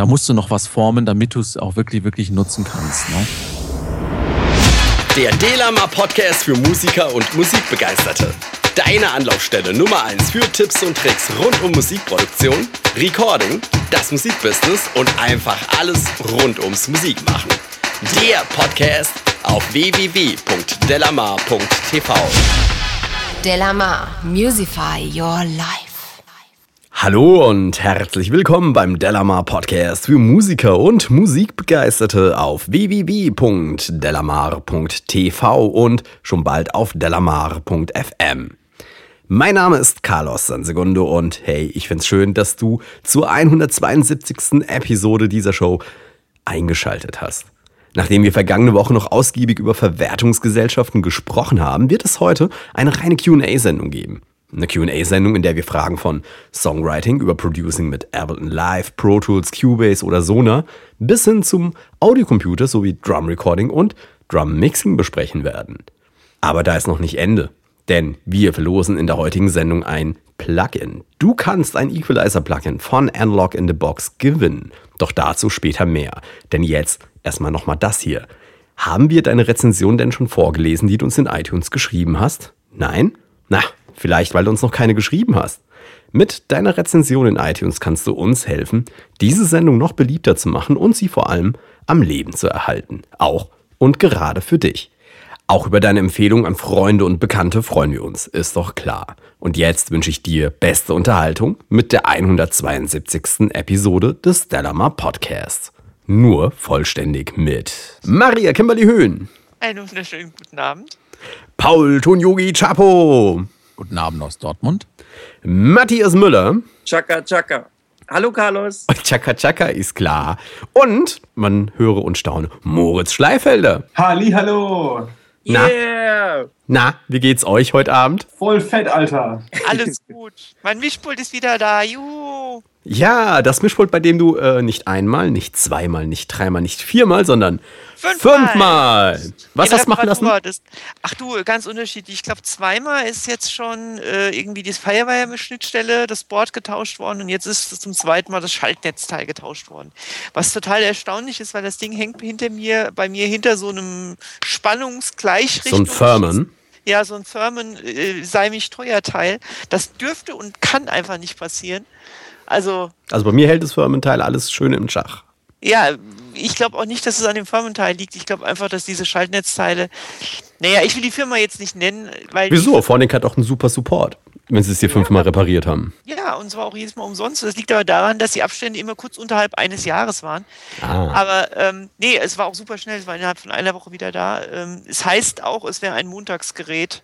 da musst du noch was formen, damit du es auch wirklich, wirklich nutzen kannst. Ne? Der Delama Podcast für Musiker und Musikbegeisterte. Deine Anlaufstelle Nummer 1 für Tipps und Tricks rund um Musikproduktion, Recording, das Musikbusiness und einfach alles rund ums Musikmachen. Der Podcast auf www.delamar.tv. Delamar, Musify Your Life. Hallo und herzlich willkommen beim Delamar Podcast für Musiker und Musikbegeisterte auf www.delamar.tv und schon bald auf delamar.fm. Mein Name ist Carlos Sansegundo und hey, ich find's schön, dass du zur 172. Episode dieser Show eingeschaltet hast. Nachdem wir vergangene Woche noch ausgiebig über Verwertungsgesellschaften gesprochen haben, wird es heute eine reine QA-Sendung geben. Eine QA-Sendung, in der wir Fragen von Songwriting über Producing mit Ableton Live, Pro Tools, Cubase oder Sonar bis hin zum Audiocomputer sowie Drum Recording und Drum Mixing besprechen werden. Aber da ist noch nicht Ende. Denn wir verlosen in der heutigen Sendung ein Plugin. Du kannst ein Equalizer-Plugin von Analog in the Box gewinnen. Doch dazu später mehr. Denn jetzt erstmal nochmal das hier. Haben wir deine Rezension denn schon vorgelesen, die du uns in iTunes geschrieben hast? Nein? Na, Vielleicht, weil du uns noch keine geschrieben hast. Mit deiner Rezension in iTunes kannst du uns helfen, diese Sendung noch beliebter zu machen und sie vor allem am Leben zu erhalten. Auch und gerade für dich. Auch über deine Empfehlung an Freunde und Bekannte freuen wir uns, ist doch klar. Und jetzt wünsche ich dir beste Unterhaltung mit der 172. Episode des Stellamar Podcasts. Nur vollständig mit Maria Kimberly Höhn. Einen wunderschönen guten Abend. Paul Tonyogi Chapo. Guten Abend aus Dortmund. Matthias Müller. Chaka Chaka. Hallo Carlos. Chaka Chaka ist klar. Und man höre und staune, Moritz Schleifelder. Halli, hallo. Na, yeah. na, wie geht's euch heute Abend? Voll fett, Alter. Alles gut. Mein Mischpult ist wieder da. Juhu. Ja, das Mischpult, bei dem du äh, nicht einmal, nicht zweimal, nicht dreimal, nicht viermal, sondern fünfmal, fünfmal. was hast du machen lassen? Das, ach du, ganz unterschiedlich. Ich glaube, zweimal ist jetzt schon äh, irgendwie die Firewire-Schnittstelle, das Board getauscht worden und jetzt ist zum zweiten Mal das Schaltnetzteil getauscht worden. Was total erstaunlich ist, weil das Ding hängt hinter mir, bei mir hinter so einem Spannungsgleichrichtung. So ein Firmen ja, so ein Firmen äh, sei mich teuer Teil. Das dürfte und kann einfach nicht passieren. Also, also bei mir hält das Firmenteil alles schön im Schach. Ja, ich glaube auch nicht, dass es an dem Firmenteil liegt. Ich glaube einfach, dass diese Schaltnetzteile. Naja, ich will die Firma jetzt nicht nennen, weil. Wieso? Vornik hat auch einen super Support, wenn sie es hier fünfmal repariert haben. Ja, und zwar auch jedes Mal umsonst. Das liegt aber daran, dass die Abstände immer kurz unterhalb eines Jahres waren. Ah. Aber ähm, nee, es war auch super schnell. Es war innerhalb von einer Woche wieder da. Ähm, es heißt auch, es wäre ein Montagsgerät.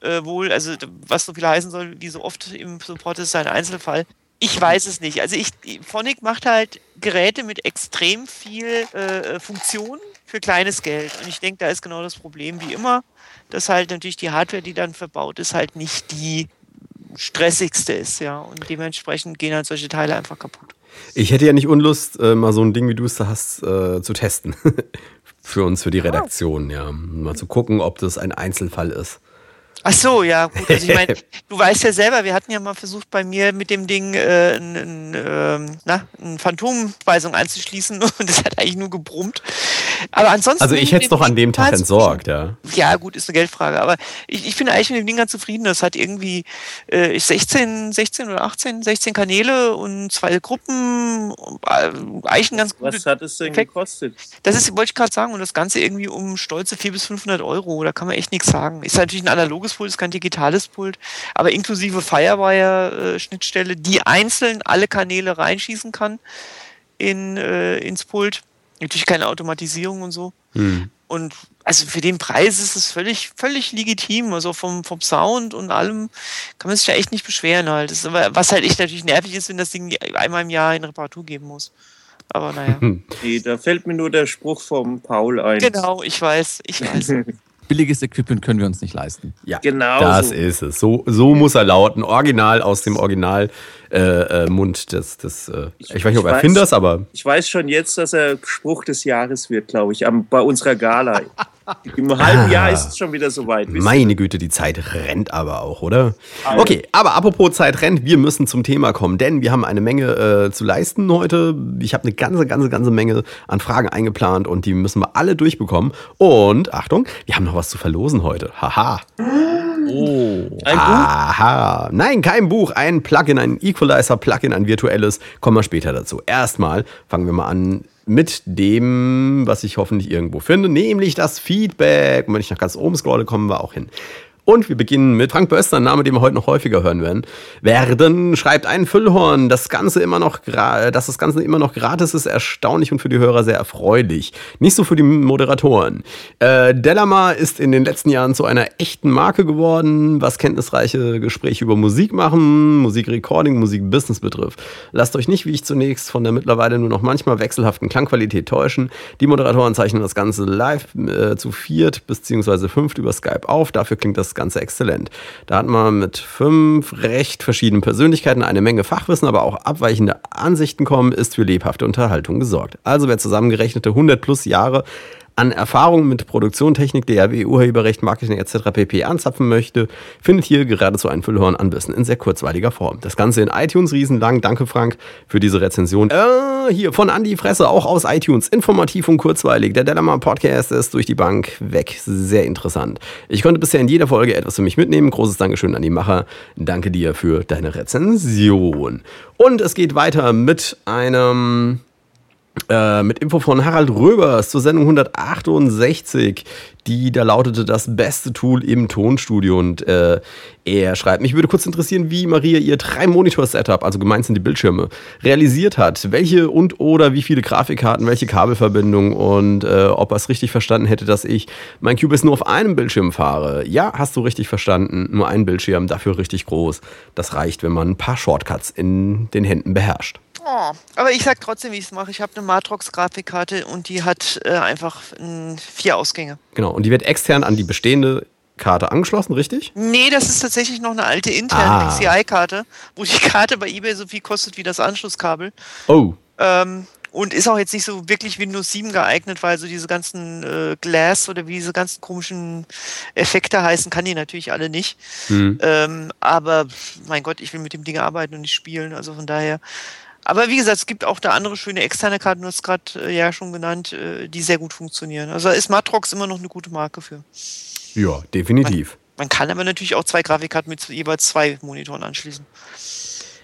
Äh, wohl, also was so viel heißen soll, wie so oft im Support ist, ist ein Einzelfall. Ich weiß es nicht. Also ich, Phonic macht halt Geräte mit extrem viel äh, Funktion für kleines Geld. Und ich denke, da ist genau das Problem wie immer, dass halt natürlich die Hardware, die dann verbaut ist, halt nicht die stressigste ist, ja. Und dementsprechend gehen halt solche Teile einfach kaputt. Ich hätte ja nicht Unlust, äh, mal so ein Ding, wie du es da hast, äh, zu testen. für uns, für die Redaktion, ja. Mal zu gucken, ob das ein Einzelfall ist. Ach so, ja, gut. Also ich meine, du weißt ja selber, wir hatten ja mal versucht, bei mir mit dem Ding äh, ein, ein, äh, na, eine Phantomspeisung anzuschließen und das hat eigentlich nur gebrummt. Aber ansonsten. Also ich hätte es doch an dem Tag entsorgt, ja. Ja, gut, ist eine Geldfrage. Aber ich, ich bin eigentlich mit dem Ding ganz zufrieden. Das hat irgendwie äh, 16, 16 oder 18, 16 Kanäle und zwei Gruppen. Äh, eigentlich ein ganz gutes. Was hat es denn Effekt. gekostet? Das ist, wollte ich gerade sagen, und das Ganze irgendwie um stolze 400 bis 500 Euro. Da kann man echt nichts sagen. Ist natürlich ein analoges Pult, ist kein digitales Pult, aber inklusive Firewire-Schnittstelle, die einzeln alle Kanäle reinschießen kann in, äh, ins Pult. Natürlich keine Automatisierung und so. Hm. Und also für den Preis ist es völlig, völlig legitim. Also vom, vom Sound und allem kann man sich ja echt nicht beschweren halt. Das aber, was halt echt natürlich nervig ist, wenn das Ding einmal im Jahr in Reparatur geben muss. Aber naja. Nee, da fällt mir nur der Spruch vom Paul ein. Genau, ich weiß, ich weiß. billiges Equipment können wir uns nicht leisten. Ja, genau. Das so. ist es. So, so muss er lauten. Original aus dem Original äh, äh, Mund des, des äh, ich, ich, weiß nicht, ob Erfinders, aber. Ich weiß schon jetzt, dass er Spruch des Jahres wird, glaube ich, am, bei unserer Gala. Im halben Jahr ist es schon wieder soweit. Meine Güte, die Zeit rennt aber auch, oder? Okay, aber apropos Zeit rennt, wir müssen zum Thema kommen, denn wir haben eine Menge äh, zu leisten heute. Ich habe eine ganze, ganze, ganze Menge an Fragen eingeplant und die müssen wir alle durchbekommen. Und Achtung, wir haben noch was zu verlosen heute. Haha. Oh. Ein Buch? Aha. Nein, kein Buch, ein Plugin, ein Equalizer-Plugin, ein virtuelles. Kommen wir später dazu. Erstmal fangen wir mal an mit dem, was ich hoffentlich irgendwo finde, nämlich das Feedback. Und wenn ich nach ganz oben scrolle, kommen wir auch hin. Und wir beginnen mit Frank Böster, ein Name, den wir heute noch häufiger hören werden. Werden schreibt ein Füllhorn, das Ganze immer noch, dass das Ganze immer noch gratis ist, erstaunlich und für die Hörer sehr erfreulich. Nicht so für die Moderatoren. Äh, Delamar ist in den letzten Jahren zu einer echten Marke geworden, was kenntnisreiche Gespräche über Musik machen, Musikrecording, Musikbusiness betrifft. Lasst euch nicht, wie ich zunächst, von der mittlerweile nur noch manchmal wechselhaften Klangqualität täuschen. Die Moderatoren zeichnen das Ganze live äh, zu viert beziehungsweise fünft über Skype auf. Dafür klingt das Ganze exzellent. Da hat man mit fünf recht verschiedenen Persönlichkeiten eine Menge Fachwissen, aber auch abweichende Ansichten kommen, ist für lebhafte Unterhaltung gesorgt. Also wer zusammengerechnete 100 plus Jahre an Erfahrung mit Produktion, Technik, DRW, Urheberrecht, Marketing etc. pp. anzapfen möchte, findet hier geradezu ein Füllhorn an Wissen in sehr kurzweiliger Form. Das Ganze in iTunes riesenlang. Danke Frank für diese Rezension. Äh, hier von Andy Fresse, auch aus iTunes. Informativ und kurzweilig. Der Delamar Podcast ist durch die Bank weg. Sehr interessant. Ich konnte bisher in jeder Folge etwas für mich mitnehmen. Großes Dankeschön an die Macher. Danke dir für deine Rezension. Und es geht weiter mit einem äh, mit Info von Harald Röbers zur Sendung 168, die da lautete das beste Tool im Tonstudio. Und äh, er schreibt, mich würde kurz interessieren, wie Maria ihr Drei-Monitor-Setup, also gemeint sind die Bildschirme, realisiert hat. Welche und oder wie viele Grafikkarten, welche Kabelverbindungen und äh, ob er es richtig verstanden hätte, dass ich mein Cubase nur auf einem Bildschirm fahre. Ja, hast du richtig verstanden. Nur ein Bildschirm, dafür richtig groß. Das reicht, wenn man ein paar Shortcuts in den Händen beherrscht. Oh, aber ich sag trotzdem, wie ich es mache. Ich habe eine Matrox-Grafikkarte und die hat äh, einfach mm, vier Ausgänge. Genau, und die wird extern an die bestehende Karte angeschlossen, richtig? Nee, das ist tatsächlich noch eine alte interne Ah. PCI-Karte, wo die Karte bei eBay so viel kostet wie das Anschlusskabel. Oh, Ähm, und ist auch jetzt nicht so wirklich Windows 7 geeignet, weil so diese ganzen äh, Glass oder wie diese ganzen komischen Effekte heißen, kann die natürlich alle nicht. hm. Ähm, aber mein Gott, ich will mit dem Ding arbeiten und nicht spielen. Also von daher. Aber wie gesagt, es gibt auch da andere schöne externe Karten, du hast gerade äh, ja schon genannt, äh, die sehr gut funktionieren. Also ist Matrox immer noch eine gute Marke für. ja, definitiv. Man kann aber natürlich auch zwei Grafikkarten mit jeweils zwei Monitoren anschließen.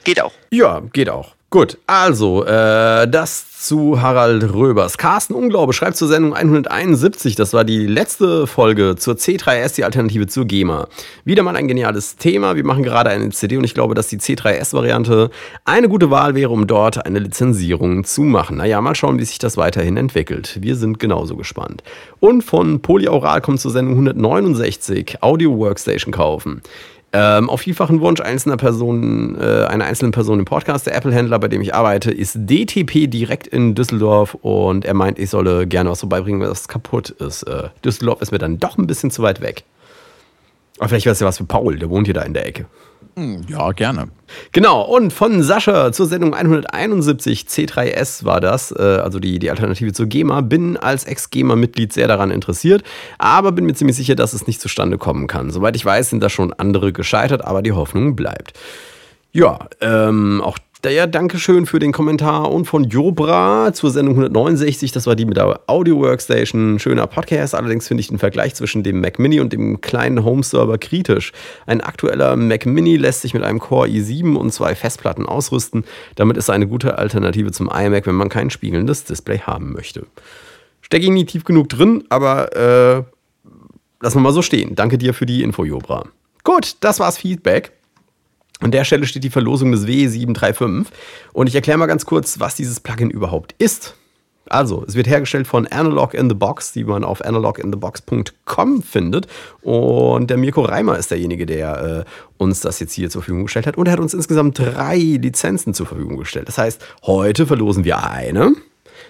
Geht auch. Ja, geht auch. Gut, also, äh, das zu Harald Röbers. Carsten Unglaube schreibt zur Sendung 171, das war die letzte Folge zur C3S, die Alternative zur GEMA. Wieder mal ein geniales Thema. Wir machen gerade eine CD und ich glaube, dass die C3S-Variante eine gute Wahl wäre, um dort eine Lizenzierung zu machen. Naja, mal schauen, wie sich das weiterhin entwickelt. Wir sind genauso gespannt. Und von Polyaural kommt zur Sendung 169, Audio Workstation kaufen. Ähm, auf vielfachen Wunsch einzelner Personen, äh, einer einzelnen Person im Podcast, der Apple-Händler, bei dem ich arbeite, ist DTP direkt in Düsseldorf und er meint, ich solle gerne was vorbeibringen, was kaputt ist. Äh, Düsseldorf ist mir dann doch ein bisschen zu weit weg. Aber vielleicht wäre es ja was für Paul, der wohnt hier da in der Ecke. Hm, Ja, gerne. Genau, und von Sascha zur Sendung 171, C3S war das, äh, also die, die Alternative zur GEMA. Bin als Ex-GEMA-Mitglied sehr daran interessiert, aber bin mir ziemlich sicher, dass es nicht zustande kommen kann. Soweit ich weiß, sind da schon andere gescheitert, aber die Hoffnung bleibt. Ja, ähm, auch ja, Dankeschön für den Kommentar und von Jobra zur Sendung 169. Das war die mit der Audio Workstation. Schöner Podcast. Allerdings finde ich den Vergleich zwischen dem Mac Mini und dem kleinen Home-Server kritisch. Ein aktueller Mac Mini lässt sich mit einem Core i7 und zwei Festplatten ausrüsten. Damit ist er eine gute Alternative zum iMac, wenn man kein spiegelndes Display haben möchte. Stecke ich nie tief genug drin, aber äh, lassen wir mal so stehen. Danke dir für die Info, Jobra. Gut, das war's Feedback. An der Stelle steht die Verlosung des W735 und ich erkläre mal ganz kurz, was dieses Plugin überhaupt ist. Also, es wird hergestellt von Analog in the Box, die man auf analoginthebox.com findet. Und der Mirko Reimer ist derjenige, der äh, uns das jetzt hier zur Verfügung gestellt hat. Und er hat uns insgesamt drei Lizenzen zur Verfügung gestellt. Das heißt, heute verlosen wir eine.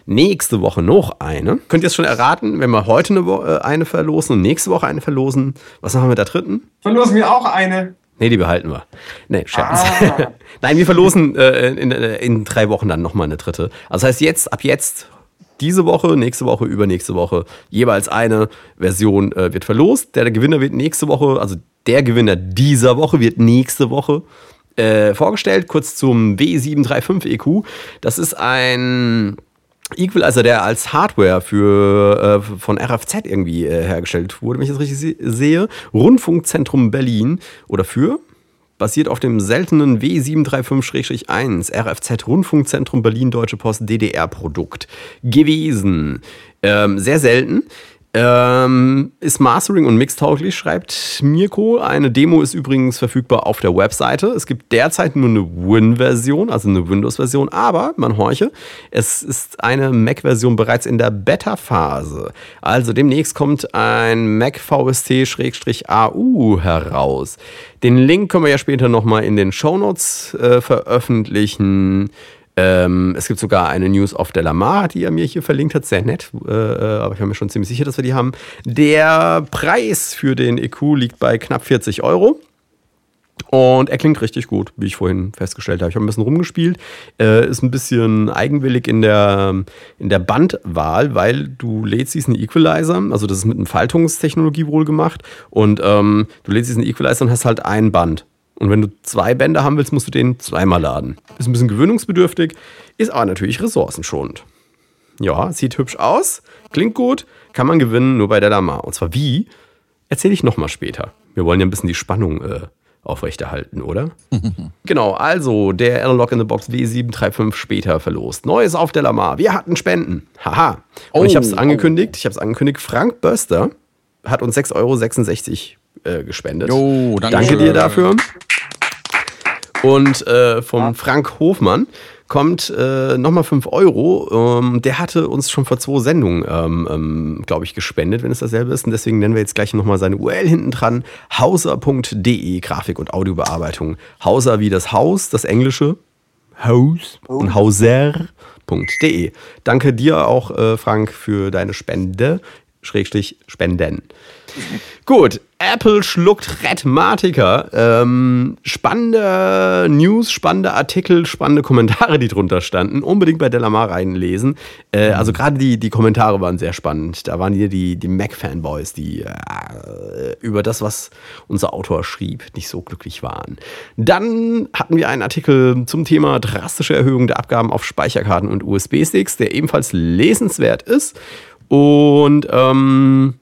Nächste Woche noch eine. Könnt ihr es schon erraten, wenn wir heute eine, äh, eine verlosen und nächste Woche eine verlosen? Was machen wir mit der dritten? Verlosen wir auch eine. Nee, die behalten wir. Nee, Scherz. Ah. Nein, wir verlosen äh, in, in drei Wochen dann nochmal eine dritte. Also das heißt jetzt, ab jetzt diese Woche, nächste Woche, übernächste Woche jeweils eine Version äh, wird verlost. Der, der Gewinner wird nächste Woche, also der Gewinner dieser Woche wird nächste Woche äh, vorgestellt. Kurz zum W735 EQ. Das ist ein Equalizer, der als Hardware für, äh, von RFZ irgendwie äh, hergestellt wurde, wenn ich das richtig sehe. Rundfunkzentrum Berlin oder für basiert auf dem seltenen W735-1 RFZ Rundfunkzentrum Berlin Deutsche Post DDR Produkt gewesen. Ähm, sehr selten. Ähm, ist Mastering und Mixtauglich, schreibt Mirko. Eine Demo ist übrigens verfügbar auf der Webseite. Es gibt derzeit nur eine Win-Version, also eine Windows-Version, aber man horche, es ist eine Mac-Version bereits in der Beta-Phase. Also demnächst kommt ein Mac VST-AU heraus. Den Link können wir ja später nochmal in den Shownotes äh, veröffentlichen. Ähm, es gibt sogar eine News auf Delamar, die er mir hier verlinkt hat. Sehr nett, äh, äh, aber ich bin mir schon ziemlich sicher, dass wir die haben. Der Preis für den EQ liegt bei knapp 40 Euro. Und er klingt richtig gut, wie ich vorhin festgestellt habe. Ich habe ein bisschen rumgespielt. Äh, ist ein bisschen eigenwillig in der, in der Bandwahl, weil du lädst diesen Equalizer, also das ist mit einer Faltungstechnologie wohl gemacht. Und ähm, du lädst diesen Equalizer und hast halt ein Band. Und wenn du zwei Bänder haben willst, musst du den zweimal laden. Ist ein bisschen gewöhnungsbedürftig, ist aber natürlich ressourcenschonend. Ja, sieht hübsch aus, klingt gut, kann man gewinnen, nur bei der Lama. Und zwar wie, erzähle ich nochmal später. Wir wollen ja ein bisschen die Spannung äh, aufrechterhalten, oder? genau, also der Analog in the Box W735 später verlost. Neues auf der Lamar. Wir hatten Spenden. Haha. Und oh, ich habe es angekündigt, ich habe es angekündigt. Frank Böster hat uns 6,66 Euro äh, gespendet. Jo, danke, danke dir dafür. Und äh, vom Frank Hofmann kommt äh, nochmal 5 Euro. Ähm, der hatte uns schon vor zwei Sendungen, ähm, ähm, glaube ich, gespendet, wenn es dasselbe ist. Und deswegen nennen wir jetzt gleich nochmal seine URL hinten dran. Hauser.de, Grafik- und Audiobearbeitung. Hauser wie das Haus, das englische. Haus und Hauser.de. Danke dir auch, äh, Frank, für deine Spende. Schrägstrich Spenden. Gut, Apple schluckt Redmatica. Ähm, spannende News, spannende Artikel, spannende Kommentare, die drunter standen. Unbedingt bei Delamar reinlesen. Äh, also gerade die, die Kommentare waren sehr spannend. Da waren hier die, die Mac-Fanboys, die äh, über das, was unser Autor schrieb, nicht so glücklich waren. Dann hatten wir einen Artikel zum Thema drastische Erhöhung der Abgaben auf Speicherkarten und USB-Sticks, der ebenfalls lesenswert ist. Und ähm,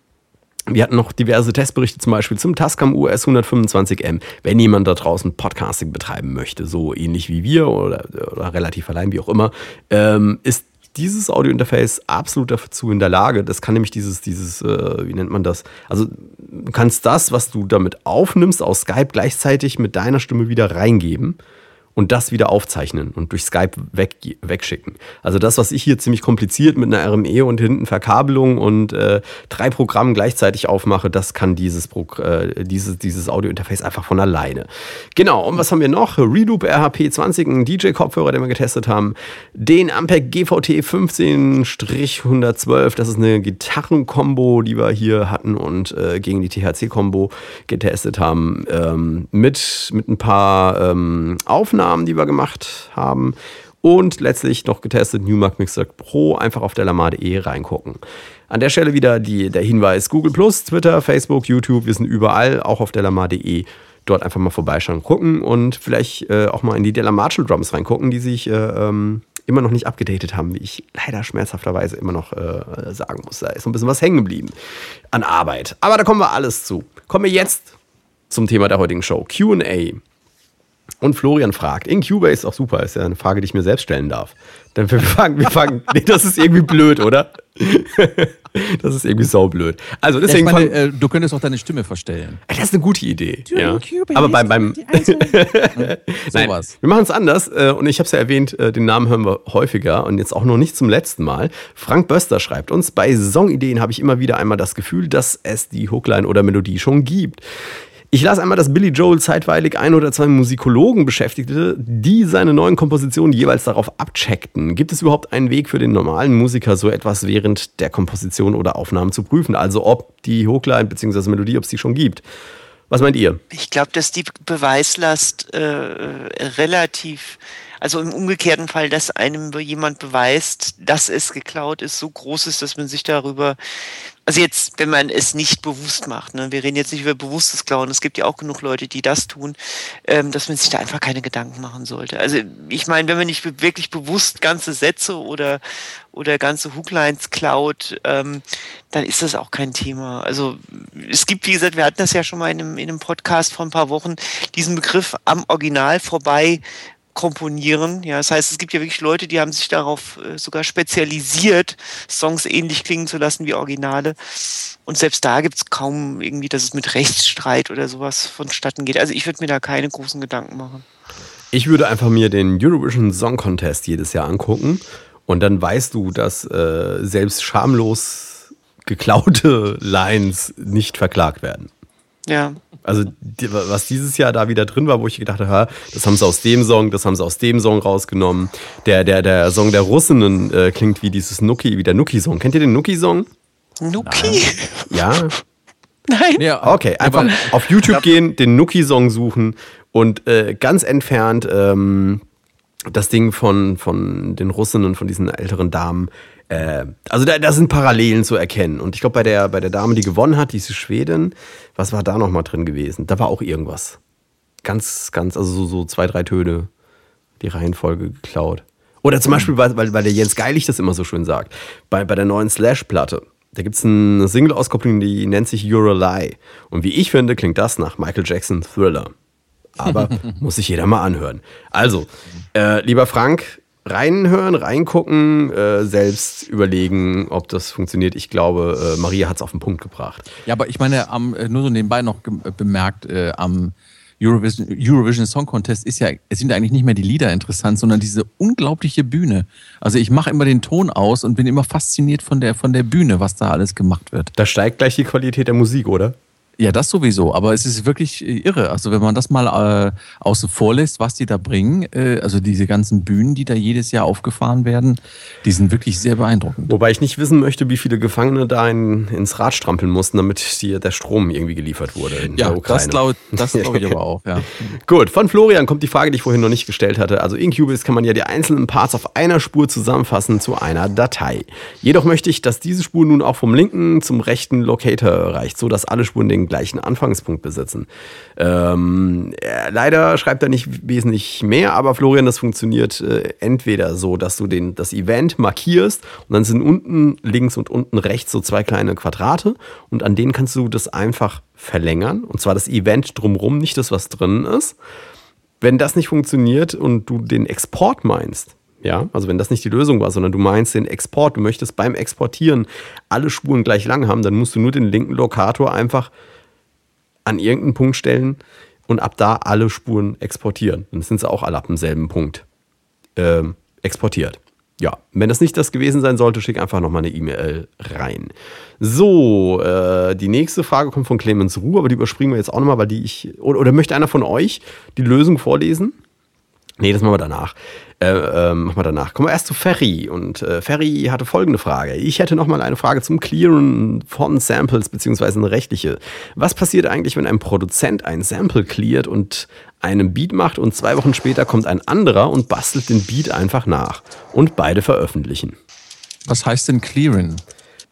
wir hatten noch diverse Testberichte zum Beispiel zum Tascam US 125M. Wenn jemand da draußen Podcasting betreiben möchte, so ähnlich wie wir oder, oder relativ allein, wie auch immer, ähm, ist dieses Audiointerface absolut dazu in der Lage. Das kann nämlich dieses, dieses, äh, wie nennt man das? Also du kannst das, was du damit aufnimmst aus Skype, gleichzeitig mit deiner Stimme wieder reingeben und das wieder aufzeichnen und durch Skype weg, wegschicken. Also das, was ich hier ziemlich kompliziert mit einer RME und hinten Verkabelung und äh, drei Programmen gleichzeitig aufmache, das kann dieses, äh, dieses, dieses Audiointerface einfach von alleine. Genau, und was haben wir noch? Reloop RHP 20, ein DJ-Kopfhörer, den wir getestet haben. Den Ampeg GVT 15-112, das ist eine Gitarrenkombo, die wir hier hatten und äh, gegen die THC-Kombo getestet haben. Ähm, mit, mit ein paar ähm, Aufnahmen Aufnahmen, die wir gemacht haben. Und letztlich noch getestet Newmark Mixer Pro. Einfach auf delamar.de reingucken. An der Stelle wieder die, der Hinweis: Google, Twitter, Facebook, YouTube. Wir sind überall, auch auf delamar.de. Dort einfach mal vorbeischauen, gucken und vielleicht äh, auch mal in die Delamar Drums reingucken, die sich äh, ähm, immer noch nicht abgedatet haben, wie ich leider schmerzhafterweise immer noch äh, sagen muss. Da ist so ein bisschen was hängen geblieben an Arbeit. Aber da kommen wir alles zu. Kommen wir jetzt zum Thema der heutigen Show: QA. Und Florian fragt, in Cubase ist auch super, ist ja eine Frage, die ich mir selbst stellen darf. Dann wir fangen, wir fangen, nee, das ist irgendwie blöd, oder? das ist irgendwie saublöd. Also deswegen ja, meine, äh, du könntest auch deine Stimme verstellen. Das ist eine gute Idee. Ja. Aber beim, beim Nein, Sowas. wir machen es anders äh, und ich habe es ja erwähnt, äh, den Namen hören wir häufiger und jetzt auch noch nicht zum letzten Mal. Frank Böster schreibt uns, bei Songideen habe ich immer wieder einmal das Gefühl, dass es die Hookline oder Melodie schon gibt. Ich las einmal, dass Billy Joel zeitweilig ein oder zwei Musikologen beschäftigte, die seine neuen Kompositionen jeweils darauf abcheckten. Gibt es überhaupt einen Weg für den normalen Musiker, so etwas während der Komposition oder Aufnahmen zu prüfen? Also ob die Hookline bzw. Melodie, ob es die schon gibt. Was meint ihr? Ich glaube, dass die Beweislast äh, relativ Also im umgekehrten Fall, dass einem jemand beweist, dass es geklaut ist, so groß ist, dass man sich darüber also jetzt, wenn man es nicht bewusst macht, ne, wir reden jetzt nicht über bewusstes Klauen, es gibt ja auch genug Leute, die das tun, ähm, dass man sich da einfach keine Gedanken machen sollte. Also ich meine, wenn man nicht wirklich bewusst ganze Sätze oder, oder ganze Hooklines klaut, ähm, dann ist das auch kein Thema. Also es gibt, wie gesagt, wir hatten das ja schon mal in einem, in einem Podcast vor ein paar Wochen, diesen Begriff am Original vorbei komponieren. Ja, das heißt, es gibt ja wirklich Leute, die haben sich darauf äh, sogar spezialisiert, Songs ähnlich klingen zu lassen wie Originale. Und selbst da gibt es kaum irgendwie, dass es mit Rechtsstreit oder sowas vonstatten geht. Also ich würde mir da keine großen Gedanken machen. Ich würde einfach mir den Eurovision Song Contest jedes Jahr angucken und dann weißt du, dass äh, selbst schamlos geklaute Lines nicht verklagt werden. Ja. Also was dieses Jahr da wieder drin war, wo ich gedacht habe, das haben sie aus dem Song, das haben sie aus dem Song rausgenommen. Der, der, der Song der Russinnen äh, klingt wie dieses Nuki, wie der Nuki-Song. Kennt ihr den Nuki-Song? Nuki? Ja. Nein. Ja, okay, einfach auf YouTube gehen, den Nuki-Song suchen und äh, ganz entfernt ähm, das Ding von, von den Russinnen, von diesen älteren Damen, äh, also da, da, sind Parallelen zu erkennen. Und ich glaube, bei der, bei der Dame, die gewonnen hat, diese Schwedin, was war da nochmal drin gewesen? Da war auch irgendwas. Ganz, ganz, also so, so zwei, drei Töne, die Reihenfolge geklaut. Oder zum Beispiel, weil, weil, der Jens Geilig das immer so schön sagt, bei, bei der neuen Slash-Platte. Da gibt es eine Single-Auskopplung, die nennt sich You're a Lie. Und wie ich finde, klingt das nach Michael Jackson Thriller. Aber muss sich jeder mal anhören. Also, äh, lieber Frank, reinhören, reingucken, äh, selbst überlegen, ob das funktioniert. Ich glaube, äh, Maria hat es auf den Punkt gebracht. Ja, aber ich meine, am, äh, nur so nebenbei noch äh, bemerkt, äh, am Eurovision, Eurovision Song Contest ist ja, es sind eigentlich nicht mehr die Lieder interessant, sondern diese unglaubliche Bühne. Also ich mache immer den Ton aus und bin immer fasziniert von der, von der Bühne, was da alles gemacht wird. Da steigt gleich die Qualität der Musik, oder? Ja, das sowieso, aber es ist wirklich äh, irre. Also wenn man das mal äh, außen vor lässt, was die da bringen, äh, also diese ganzen Bühnen, die da jedes Jahr aufgefahren werden, die sind wirklich sehr beeindruckend. Wobei ich nicht wissen möchte, wie viele Gefangene da in, ins Rad strampeln mussten, damit hier der Strom irgendwie geliefert wurde in ja, der Ukraine. das glaube glaub ich aber auch, ja. Gut, von Florian kommt die Frage, die ich vorhin noch nicht gestellt hatte. Also in Cubase kann man ja die einzelnen Parts auf einer Spur zusammenfassen zu einer Datei. Jedoch möchte ich, dass diese Spur nun auch vom linken zum rechten Locator reicht, sodass alle Spuren den gleichen Anfangspunkt besitzen. Ähm, leider schreibt er nicht wesentlich mehr, aber Florian, das funktioniert äh, entweder so, dass du den, das Event markierst und dann sind unten links und unten rechts so zwei kleine Quadrate und an denen kannst du das einfach verlängern und zwar das Event drumrum, nicht das, was drin ist. Wenn das nicht funktioniert und du den Export meinst, ja, also wenn das nicht die Lösung war, sondern du meinst den Export, du möchtest beim Exportieren alle Spuren gleich lang haben, dann musst du nur den linken Lokator einfach an irgendeinen Punkt stellen und ab da alle Spuren exportieren. Dann sind sie auch alle ab demselben Punkt ähm, exportiert. Ja, wenn das nicht das gewesen sein sollte, schick einfach nochmal eine E-Mail rein. So, äh, die nächste Frage kommt von Clemens Ruh, aber die überspringen wir jetzt auch nochmal, weil die ich. Oder, oder möchte einer von euch die Lösung vorlesen? Nee, das machen wir danach. Äh, äh, machen wir danach. Kommen wir erst zu Ferry. Und äh, Ferry hatte folgende Frage. Ich hätte noch mal eine Frage zum Clearen von Samples, beziehungsweise eine rechtliche. Was passiert eigentlich, wenn ein Produzent ein Sample cleart und einen Beat macht und zwei Wochen später kommt ein anderer und bastelt den Beat einfach nach und beide veröffentlichen? Was heißt denn clearen?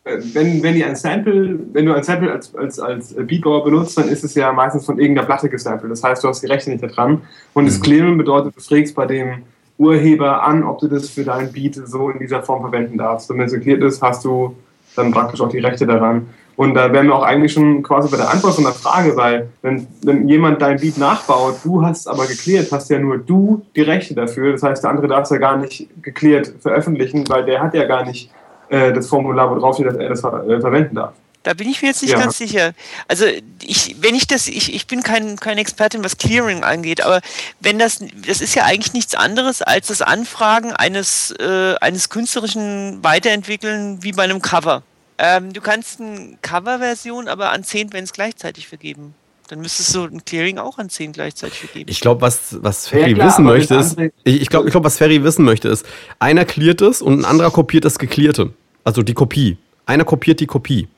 Wenn, wenn, die ein Sample, wenn du ein Sample als, als, als Beatbauer benutzt, dann ist es ja meistens von irgendeiner Platte gesampelt. Das heißt, du hast die Rechte nicht daran. Und das mhm. Clearen bedeutet, du fragst bei dem Urheber an, ob du das für dein Beat so in dieser Form verwenden darfst. Und wenn es geklärt ist, hast du dann praktisch auch die Rechte daran. Und da wären wir auch eigentlich schon quasi bei der Antwort von der Frage, weil wenn, wenn jemand dein Beat nachbaut, du hast es aber geklärt, hast ja nur du die Rechte dafür. Das heißt, der andere darf es ja gar nicht geklärt veröffentlichen, weil der hat ja gar nicht äh, das Formular, wo drauf steht, dass er das ver äh, verwenden darf. Da bin ich mir jetzt nicht ja. ganz sicher. Also ich, wenn ich das, ich, ich bin kein, kein Expertin, was Clearing angeht, aber wenn das, das ist ja eigentlich nichts anderes als das Anfragen eines, äh, eines künstlerischen Weiterentwickeln wie bei einem Cover. Ähm, du kannst eine Coverversion aber an zehn Bands gleichzeitig vergeben. Dann müsstest du ein Clearing auch an zehn gleichzeitig vergeben. Ich glaube, was, was Ferry ja, klar, wissen möchte, ist, ich, ich glaube, ich glaub, was Ferry wissen möchte, ist, einer cleart es und ein anderer kopiert das Geklärt. Also die Kopie. Einer kopiert die Kopie.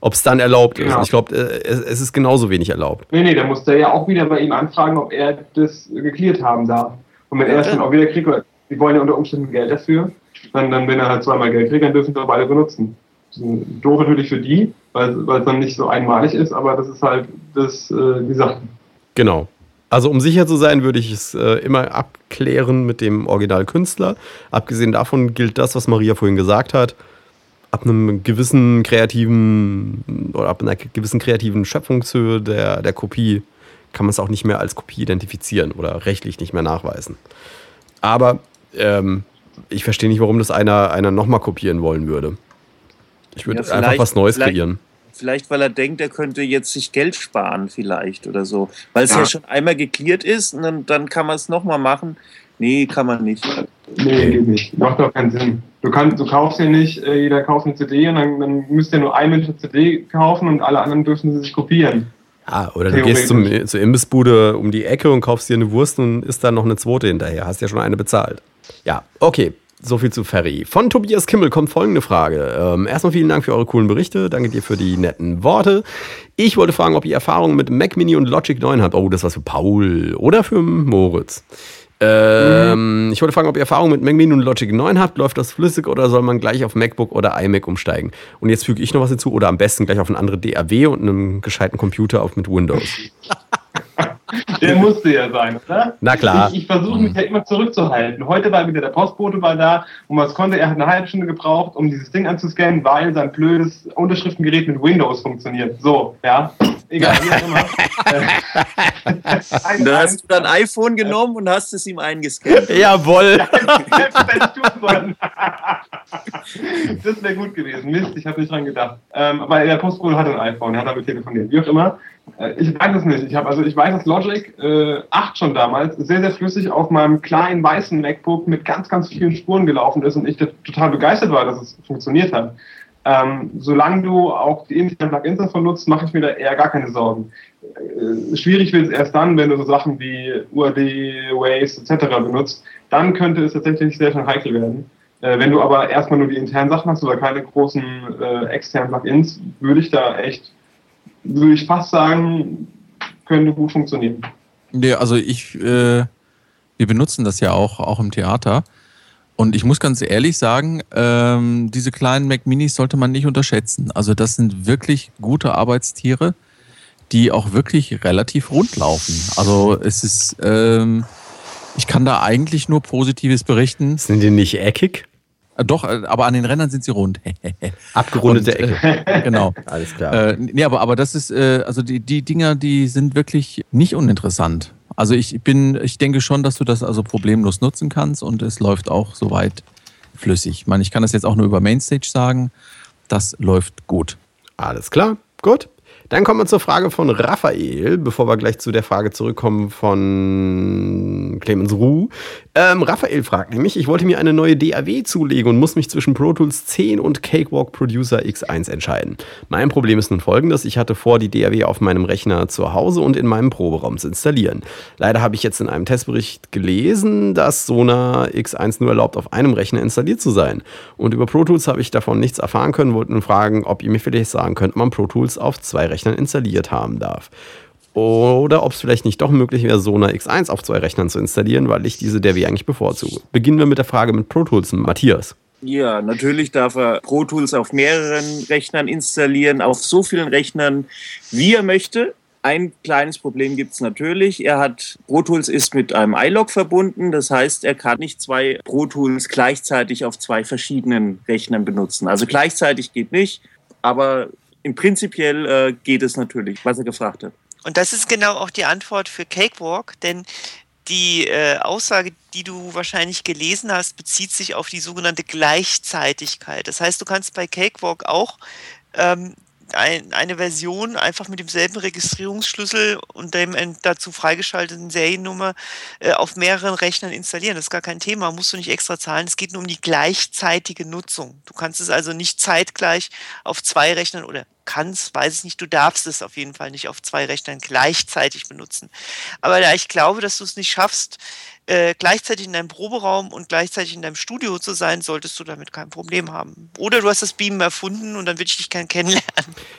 Ob es dann erlaubt genau. ist. Ich glaube, äh, es, es, ist genauso wenig erlaubt. Nee, nee, da muss der ja auch wieder bei ihm anfragen, ob er das geklärt haben darf. Und wenn er es dann auch wieder kriegt, die wollen ja unter Umständen Geld dafür, dann, dann wenn er halt zweimal Geld kriegt, dann dürfen sie auch beide benutzen. Doof natürlich für die, weil, weil es dann nicht so einmalig ist, aber das ist halt das, äh, die Sache. Genau. Also um sicher zu sein, würde ich es äh, immer abklären mit dem Originalkünstler. Abgesehen davon gilt das, was Maria vorhin gesagt hat. Ab einem gewissen kreativen oder ab einer gewissen kreativen Schöpfungshöhe der, der Kopie kann man es auch nicht mehr als Kopie identifizieren oder rechtlich nicht mehr nachweisen. Aber ähm, ich verstehe nicht, warum das einer, einer nochmal kopieren wollen würde. Ich würde ja, einfach was Neues kreieren. Vielleicht, weil er denkt, er könnte jetzt sich Geld sparen, vielleicht oder so. Weil es ja, ja schon einmal geklärt ist und dann, dann kann man es nochmal machen. Nee, kann man nicht. Nee, geht nicht. Macht doch keinen Sinn. Du, kannst, du kaufst ja nicht, äh, jeder kauft eine CD und dann, dann müsst ihr nur ein Mensch eine CD kaufen und alle anderen dürfen sie sich kopieren. Ah, oder du gehst zum, zur Imbissbude um die Ecke und kaufst dir eine Wurst und isst dann noch eine zweite hinterher. Hast ja schon eine bezahlt. Ja, okay. So viel zu Ferry. Von Tobias Kimmel kommt folgende Frage. Ähm, erstmal vielen Dank für eure coolen Berichte. Danke dir für die netten Worte. Ich wollte fragen, ob ihr Erfahrungen mit Mac Mini und Logic 9 habt. Oh, das war für Paul oder für Moritz. Ähm, mhm. Ich wollte fragen, ob ihr Erfahrung mit Mac Mini und Logic 9 habt. Läuft das flüssig oder soll man gleich auf MacBook oder iMac umsteigen? Und jetzt füge ich noch was hinzu oder am besten gleich auf eine andere DAW und einen gescheiten Computer auf mit Windows. Der musste ja sein, oder? Na klar. Ich, ich versuche mich ja immer zurückzuhalten. Heute war wieder der Postbote mal da und was konnte er? hat eine halbe Stunde gebraucht, um dieses Ding anzuscannen, weil sein blödes Unterschriftengerät mit Windows funktioniert. So, ja. Egal, wie auch immer. da hast du dein iPhone genommen und hast es ihm eingescannt. Jawohl. das wäre gut gewesen. Mist, ich habe nicht dran gedacht. Ähm, aber der Postbote hat ein iPhone, er hat damit telefoniert. Wie auch immer. Äh, ich weiß es nicht. Ich habe also ich weiß, dass Logic äh, 8 schon damals sehr sehr flüssig auf meinem kleinen weißen MacBook mit ganz ganz vielen Spuren gelaufen ist und ich total begeistert war, dass es funktioniert hat. Ähm, solange du auch die internen Plugins davon nutzt, mache ich mir da eher gar keine Sorgen. Äh, schwierig wird es erst dann, wenn du so Sachen wie UAD, Waves etc. benutzt. Dann könnte es tatsächlich sehr schön heikel werden. Äh, wenn du aber erstmal nur die internen Sachen hast oder keine großen äh, externen Plugins, würde ich da echt würde ich fast sagen, könnte gut funktionieren. Nee, also ich, äh, wir benutzen das ja auch, auch im Theater. Und ich muss ganz ehrlich sagen, ähm, diese kleinen Mac Minis sollte man nicht unterschätzen. Also das sind wirklich gute Arbeitstiere, die auch wirklich relativ rund laufen. Also es ist, ähm, ich kann da eigentlich nur Positives berichten. Sind die nicht eckig? Äh, doch, äh, aber an den Rändern sind sie rund. Abgerundete Ecke. Äh, genau. Alles klar. Äh, nee, aber, aber das ist, äh, also die, die Dinger, die sind wirklich nicht uninteressant. Also ich bin, ich denke schon, dass du das also problemlos nutzen kannst und es läuft auch soweit flüssig. Ich meine, ich kann das jetzt auch nur über Mainstage sagen. Das läuft gut. Alles klar, gut. Dann kommen wir zur Frage von Raphael, bevor wir gleich zu der Frage zurückkommen von Clemens Ruh. Ähm, Raphael fragt nämlich, ich wollte mir eine neue DAW zulegen und muss mich zwischen Pro Tools 10 und Cakewalk Producer X1 entscheiden. Mein Problem ist nun folgendes, ich hatte vor, die DAW auf meinem Rechner zu Hause und in meinem Proberaum zu installieren. Leider habe ich jetzt in einem Testbericht gelesen, dass Sonar X1 nur erlaubt, auf einem Rechner installiert zu sein. Und über Pro Tools habe ich davon nichts erfahren können, wollte nun fragen, ob ihr mir vielleicht sagen könnt, man Pro Tools auf zwei Rechnern installiert haben darf. Oder ob es vielleicht nicht doch möglich wäre, Sonar X1 auf zwei Rechnern zu installieren, weil ich diese DAW eigentlich bevorzuge. Beginnen wir mit der Frage mit Pro Tools. Matthias. Ja, natürlich darf er Pro Tools auf mehreren Rechnern installieren, auf so vielen Rechnern, wie er möchte. Ein kleines Problem gibt es natürlich. Er hat Pro Tools ist mit einem iLog verbunden. Das heißt, er kann nicht zwei Pro Tools gleichzeitig auf zwei verschiedenen Rechnern benutzen. Also gleichzeitig geht nicht, aber im prinzipiell äh, geht es natürlich, was er gefragt hat. Und das ist genau auch die Antwort für Cakewalk, denn die äh, Aussage, die du wahrscheinlich gelesen hast, bezieht sich auf die sogenannte Gleichzeitigkeit. Das heißt, du kannst bei Cakewalk auch ähm, ein, eine Version einfach mit demselben Registrierungsschlüssel und dem dazu freigeschalteten Seriennummer äh, auf mehreren Rechnern installieren. Das ist gar kein Thema, musst du nicht extra zahlen. Es geht nur um die gleichzeitige Nutzung. Du kannst es also nicht zeitgleich auf zwei Rechnern oder kannst, weiß ich nicht, du darfst es auf jeden Fall nicht auf zwei Rechnern gleichzeitig benutzen. Aber da ich glaube, dass du es nicht schaffst, äh, gleichzeitig in deinem Proberaum und gleichzeitig in deinem Studio zu sein, solltest du damit kein Problem haben. Oder du hast das Beamen erfunden und dann würde ich dich gerne kennenlernen.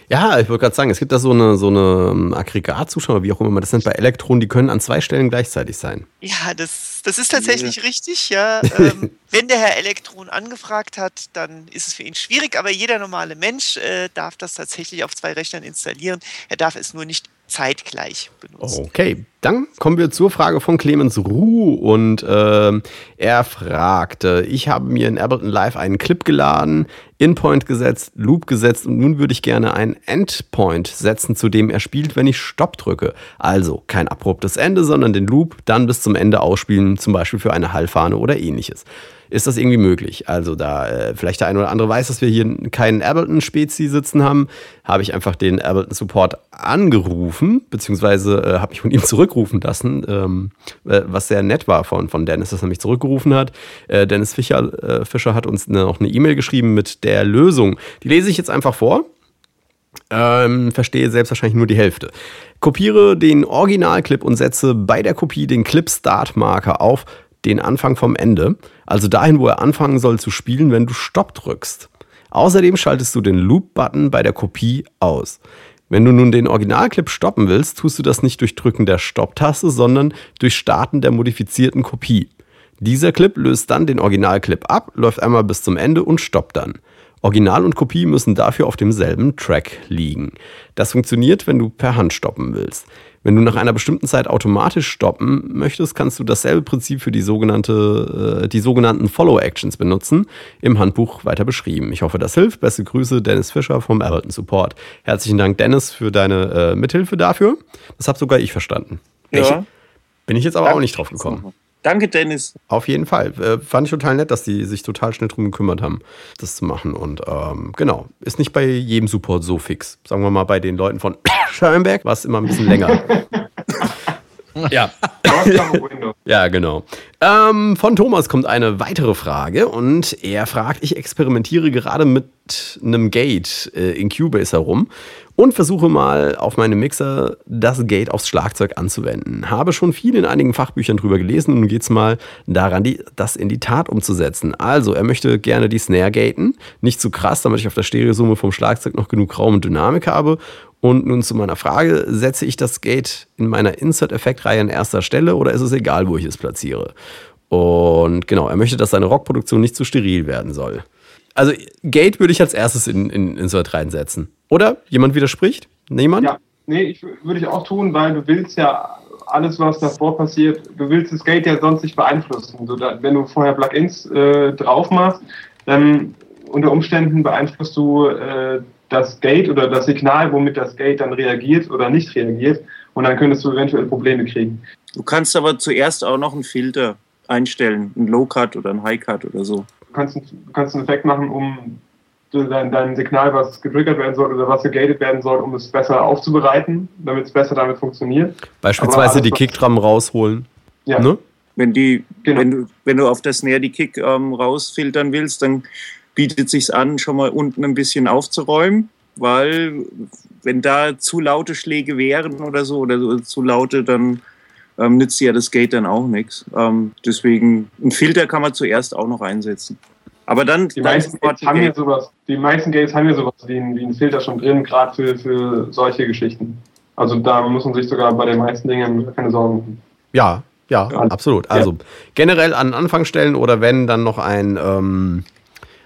Ja, ich wollte gerade sagen, es gibt da so eine, so eine ähm, Aggregatzuschauer, wie auch immer man das nennt, bei Elektronen, die können an zwei Stellen gleichzeitig sein. Ja, das. Das ist tatsächlich ja. richtig, ja. Ähm, wenn der Herr Elektron angefragt hat, dann ist es für ihn schwierig, aber jeder normale Mensch äh, darf das tatsächlich auf zwei Rechnern installieren. Er darf es nur nicht zeitgleich benutzen. Okay, dann kommen wir zur Frage von Clemens Ruh und äh, er fragte, ich habe mir in Ableton Live einen Clip geladen, Inpoint gesetzt, Loop gesetzt und nun würde ich gerne einen Endpoint setzen, zu dem er spielt, wenn ich Stopp drücke. Also kein abruptes Ende, sondern den Loop dann bis zum Ende ausspielen, zum Beispiel für eine Hallfahne oder ähnliches ist das irgendwie möglich. Also da äh, vielleicht der eine oder andere weiß, dass wir hier keinen Ableton-Spezi sitzen haben, habe ich einfach den Ableton-Support angerufen, beziehungsweise äh, habe ich von ihm zurückrufen lassen, ähm, äh, was sehr nett war von, von Dennis, dass er mich zurückgerufen hat. Äh, Dennis Fischer, äh, Fischer hat uns noch eine E-Mail geschrieben mit der Lösung. Die lese ich jetzt einfach vor. Ähm, verstehe selbst wahrscheinlich nur die Hälfte. Kopiere den Originalclip und setze bei der Kopie den Clip-Start-Marker auf den Anfang vom Ende, also dahin, wo er anfangen soll zu spielen, wenn du Stopp drückst. Außerdem schaltest du den Loop-Button bei der Kopie aus. Wenn du nun den Originalclip stoppen willst, tust du das nicht durch Drücken der Stopp-Taste, sondern durch Starten der modifizierten Kopie. Dieser Clip löst dann den Originalclip ab, läuft einmal bis zum Ende und stoppt dann. Original und Kopie müssen dafür auf demselben Track liegen. Das funktioniert, wenn du per Hand stoppen willst. Wenn du nach einer bestimmten Zeit automatisch stoppen möchtest, kannst du dasselbe Prinzip für die, sogenannte, äh, die sogenannten Follow-Actions benutzen, im Handbuch weiter beschrieben. Ich hoffe, das hilft. Beste Grüße, Dennis Fischer vom Ableton Support. Herzlichen Dank, Dennis, für deine äh, Mithilfe dafür. Das habe sogar ich verstanden. Ja. Ich, bin ich jetzt aber Danke. auch nicht drauf gekommen. Danke, Dennis. Auf jeden Fall. Äh, fand ich total nett, dass die sich total schnell drum gekümmert haben, das zu machen. Und ähm, genau, ist nicht bei jedem Support so fix. Sagen wir mal bei den Leuten von Scheinberg war es immer ein bisschen länger. ja. ja, genau. Ähm, von Thomas kommt eine weitere Frage und er fragt, ich experimentiere gerade mit einem Gate äh, in Cubase herum und versuche mal auf meinem Mixer das Gate aufs Schlagzeug anzuwenden. Habe schon viel in einigen Fachbüchern drüber gelesen und nun geht es mal daran, die, das in die Tat umzusetzen. Also, er möchte gerne die Snare gaten, nicht zu krass, damit ich auf der Stereosumme vom Schlagzeug noch genug Raum und Dynamik habe. Und nun zu meiner Frage, setze ich das Gate in meiner Insert-Effekt-Reihe an erster Stelle oder ist es egal, wo ich es platziere? Und genau, er möchte, dass seine Rockproduktion nicht zu steril werden soll. Also Gate würde ich als erstes in, in Insert reinsetzen. Oder? Jemand widerspricht? Niemand? Ja, nee, ich, würde ich auch tun, weil du willst ja alles, was davor passiert, du willst das Gate ja sonst nicht beeinflussen. So, da, wenn du vorher Plugins äh, drauf machst, dann unter Umständen beeinflusst du äh, das Gate oder das Signal, womit das Gate dann reagiert oder nicht reagiert. Und dann könntest du eventuell Probleme kriegen. Du kannst aber zuerst auch noch einen Filter einstellen, einen Low-Cut oder einen High-Cut oder so. Du kannst, du kannst einen Effekt machen, um dein, dein Signal, was getriggert werden soll oder was gegated werden soll, um es besser aufzubereiten, damit es besser damit funktioniert. Beispielsweise alles, die Kickdrum rausholen. Ja. Ne? Wenn, die, genau. wenn, du, wenn du auf der Snare die Kick ähm, rausfiltern willst, dann bietet sich an, schon mal unten ein bisschen aufzuräumen, weil wenn da zu laute Schläge wären oder so oder so, zu laute, dann ähm, nützt ja das Gate dann auch nichts. Ähm, deswegen, ein Filter kann man zuerst auch noch einsetzen. Aber dann, die, dann meisten Gates haben ja sowas, die meisten Gates haben ja sowas wie ein, wie ein Filter schon drin, gerade für, für solche Geschichten. Also da muss man sich sogar bei den meisten Dingen keine Sorgen machen. Ja, ja, ja. absolut. Also ja. generell an Anfangsstellen oder wenn dann noch ein, ähm,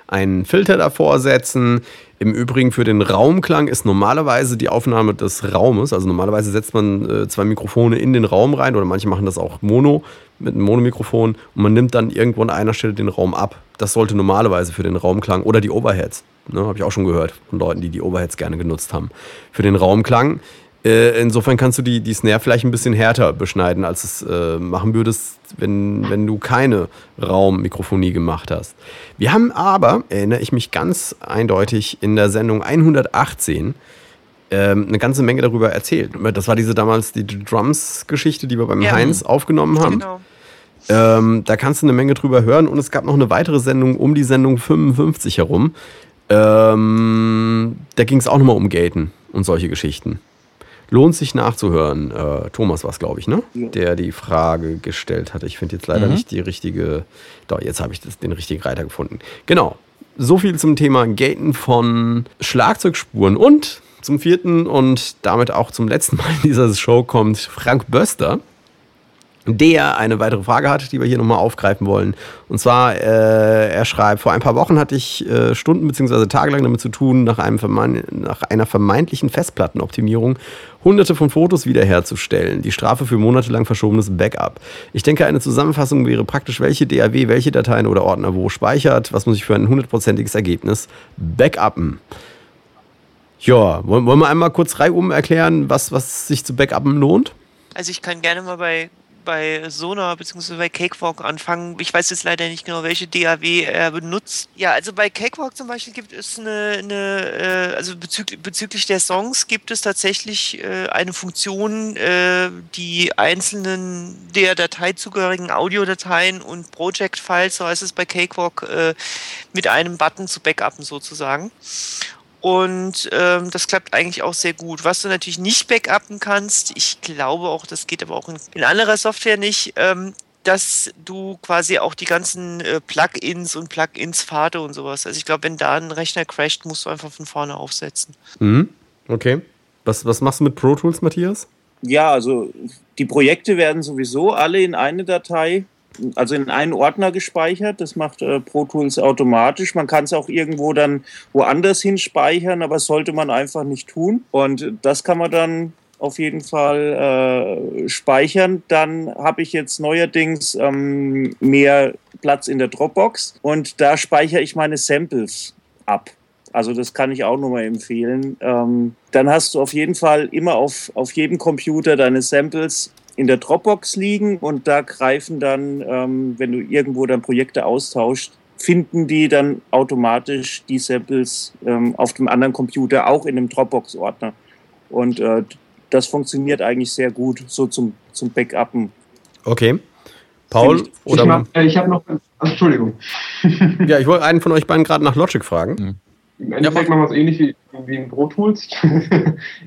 ein Filter davor setzen. Im Übrigen für den Raumklang ist normalerweise die Aufnahme des Raumes, also normalerweise setzt man äh, zwei Mikrofone in den Raum rein oder manche machen das auch mono mit einem Monomikrofon und man nimmt dann irgendwo an einer Stelle den Raum ab. Das sollte normalerweise für den Raumklang oder die Overheads, ne, habe ich auch schon gehört von Leuten, die die Overheads gerne genutzt haben. Für den Raumklang. Äh, insofern kannst du die, die Snare vielleicht ein bisschen härter beschneiden, als es äh, machen würdest, wenn, wenn du keine Raummikrofonie gemacht hast. Wir haben aber, erinnere ich mich ganz eindeutig, in der Sendung 118 ähm, eine ganze Menge darüber erzählt. Das war diese damals die Drums-Geschichte, die wir beim ja. Heinz aufgenommen haben. Genau. Ähm, da kannst du eine Menge drüber hören und es gab noch eine weitere Sendung um die Sendung 55 herum. Ähm, da ging es auch nochmal um Gaten und solche Geschichten. Lohnt sich nachzuhören. Äh, Thomas war es, glaube ich, ne? Ja. Der die Frage gestellt hatte. Ich finde jetzt leider mhm. nicht die richtige. Doch, jetzt habe ich das, den richtigen Reiter gefunden. Genau. So viel zum Thema Gaten von Schlagzeugspuren. Und zum vierten und damit auch zum letzten Mal in dieser Show kommt Frank Böster der eine weitere Frage hat, die wir hier nochmal aufgreifen wollen. Und zwar, äh, er schreibt, vor ein paar Wochen hatte ich äh, Stunden bzw. tagelang damit zu tun, nach, einem nach einer vermeintlichen Festplattenoptimierung hunderte von Fotos wiederherzustellen. Die Strafe für monatelang verschobenes Backup. Ich denke, eine Zusammenfassung wäre praktisch, welche DAW, welche Dateien oder Ordner wo speichert. Was muss ich für ein hundertprozentiges Ergebnis backuppen? Ja, wollen, wir einmal kurz reihum erklären, was, was sich zu backuppen lohnt? Also ich kann gerne mal bei bei Sonar bzw. bei Cakewalk anfangen. Ich weiß jetzt leider nicht genau, welche DAW er benutzt. Ja, also bei Cakewalk zum Beispiel gibt es eine, eine äh, also bezüglich, bezüglich der Songs gibt es tatsächlich äh, eine Funktion, äh, die einzelnen der Datei zugehörigen Audiodateien und Project-Files, so heißt es bei Cakewalk, mit einem Button zu backuppen sozusagen. Und ähm, das klappt eigentlich auch sehr gut. Was du natürlich nicht backuppen kannst, ich glaube auch, das geht aber auch in, in anderer Software nicht, ähm, dass du quasi auch die ganzen äh, Plugins und Plugins-Pfade und sowas. Also ich glaube, wenn da ein Rechner crasht, musst du einfach von vorne aufsetzen. Mhm. Okay. Was, was machst du mit Pro Tools, Matthias? Ja, also die Projekte werden sowieso alle in eine Datei also in einen Ordner gespeichert. Das macht äh, Pro Tools automatisch. Man kann es auch irgendwo dann woanders hin speichern, aber sollte man einfach nicht tun. Und das kann man dann auf jeden Fall äh, speichern. Dann habe ich jetzt neuerdings ähm, mehr Platz in der Dropbox und da speichere ich meine Samples ab. Also das kann ich auch nochmal empfehlen. Ähm, dann hast du auf jeden Fall immer auf, auf jedem Computer deine Samples in der Dropbox liegen und da greifen dann, ähm, wenn du irgendwo dann Projekte austauscht, finden die dann automatisch die Samples ähm, auf dem anderen Computer auch in dem Dropbox-Ordner. Und äh, das funktioniert eigentlich sehr gut, so zum, zum Backuppen. Okay. Paul ich, oder? Ich, ich habe noch. Entschuldigung. ja, ich wollte einen von euch beiden gerade nach Logic fragen. Mhm. Im Endeffekt ja, machen wir es ähnlich wie, wie in Pro Tools.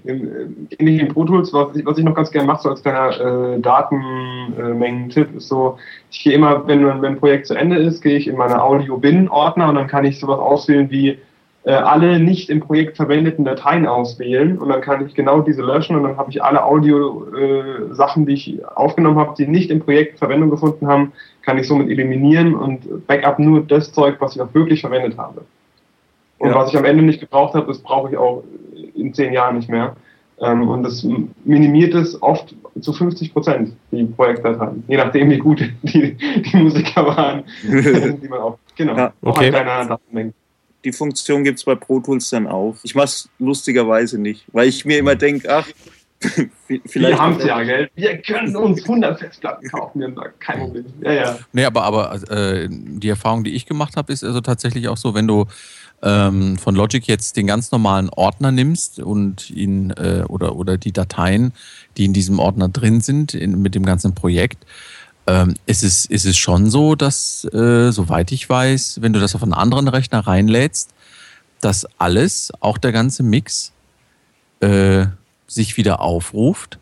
ähnlich wie in Pro Tools, was ich, was ich noch ganz gerne mache, so als kleiner äh, Datenmengen-Tipp, ist so, ich gehe immer, wenn, wenn ein Projekt zu Ende ist, gehe ich in meine Audio-Bin-Ordner und dann kann ich sowas auswählen wie äh, alle nicht im Projekt verwendeten Dateien auswählen und dann kann ich genau diese löschen und dann habe ich alle Audio-Sachen, äh, die ich aufgenommen habe, die nicht im Projekt Verwendung gefunden haben, kann ich somit eliminieren und Backup nur das Zeug, was ich auch wirklich verwendet habe. Und ja. was ich am Ende nicht gebraucht habe, das brauche ich auch in zehn Jahren nicht mehr. Ähm, und das minimiert es oft zu 50 Prozent, die Projektdateien. Je nachdem, wie gut die, die Musiker waren, die man auch, genau, ja, okay. auch. Die Funktion gibt es bei Pro Tools dann auch. Ich mache es lustigerweise nicht, weil ich mir immer denke, ach, Vielleicht wir haben es ja, gell? Wir können uns 100 Festplatten kaufen, wir haben da kein Problem. Ja, ja. Nee, aber, aber äh, die Erfahrung, die ich gemacht habe, ist also tatsächlich auch so, wenn du ähm, von Logic jetzt den ganz normalen Ordner nimmst und ihn äh, oder, oder die Dateien, die in diesem Ordner drin sind, in, mit dem ganzen Projekt, ähm, ist, es, ist es schon so, dass, äh, soweit ich weiß, wenn du das auf einen anderen Rechner reinlädst, dass alles, auch der ganze Mix, äh, sich wieder aufruft.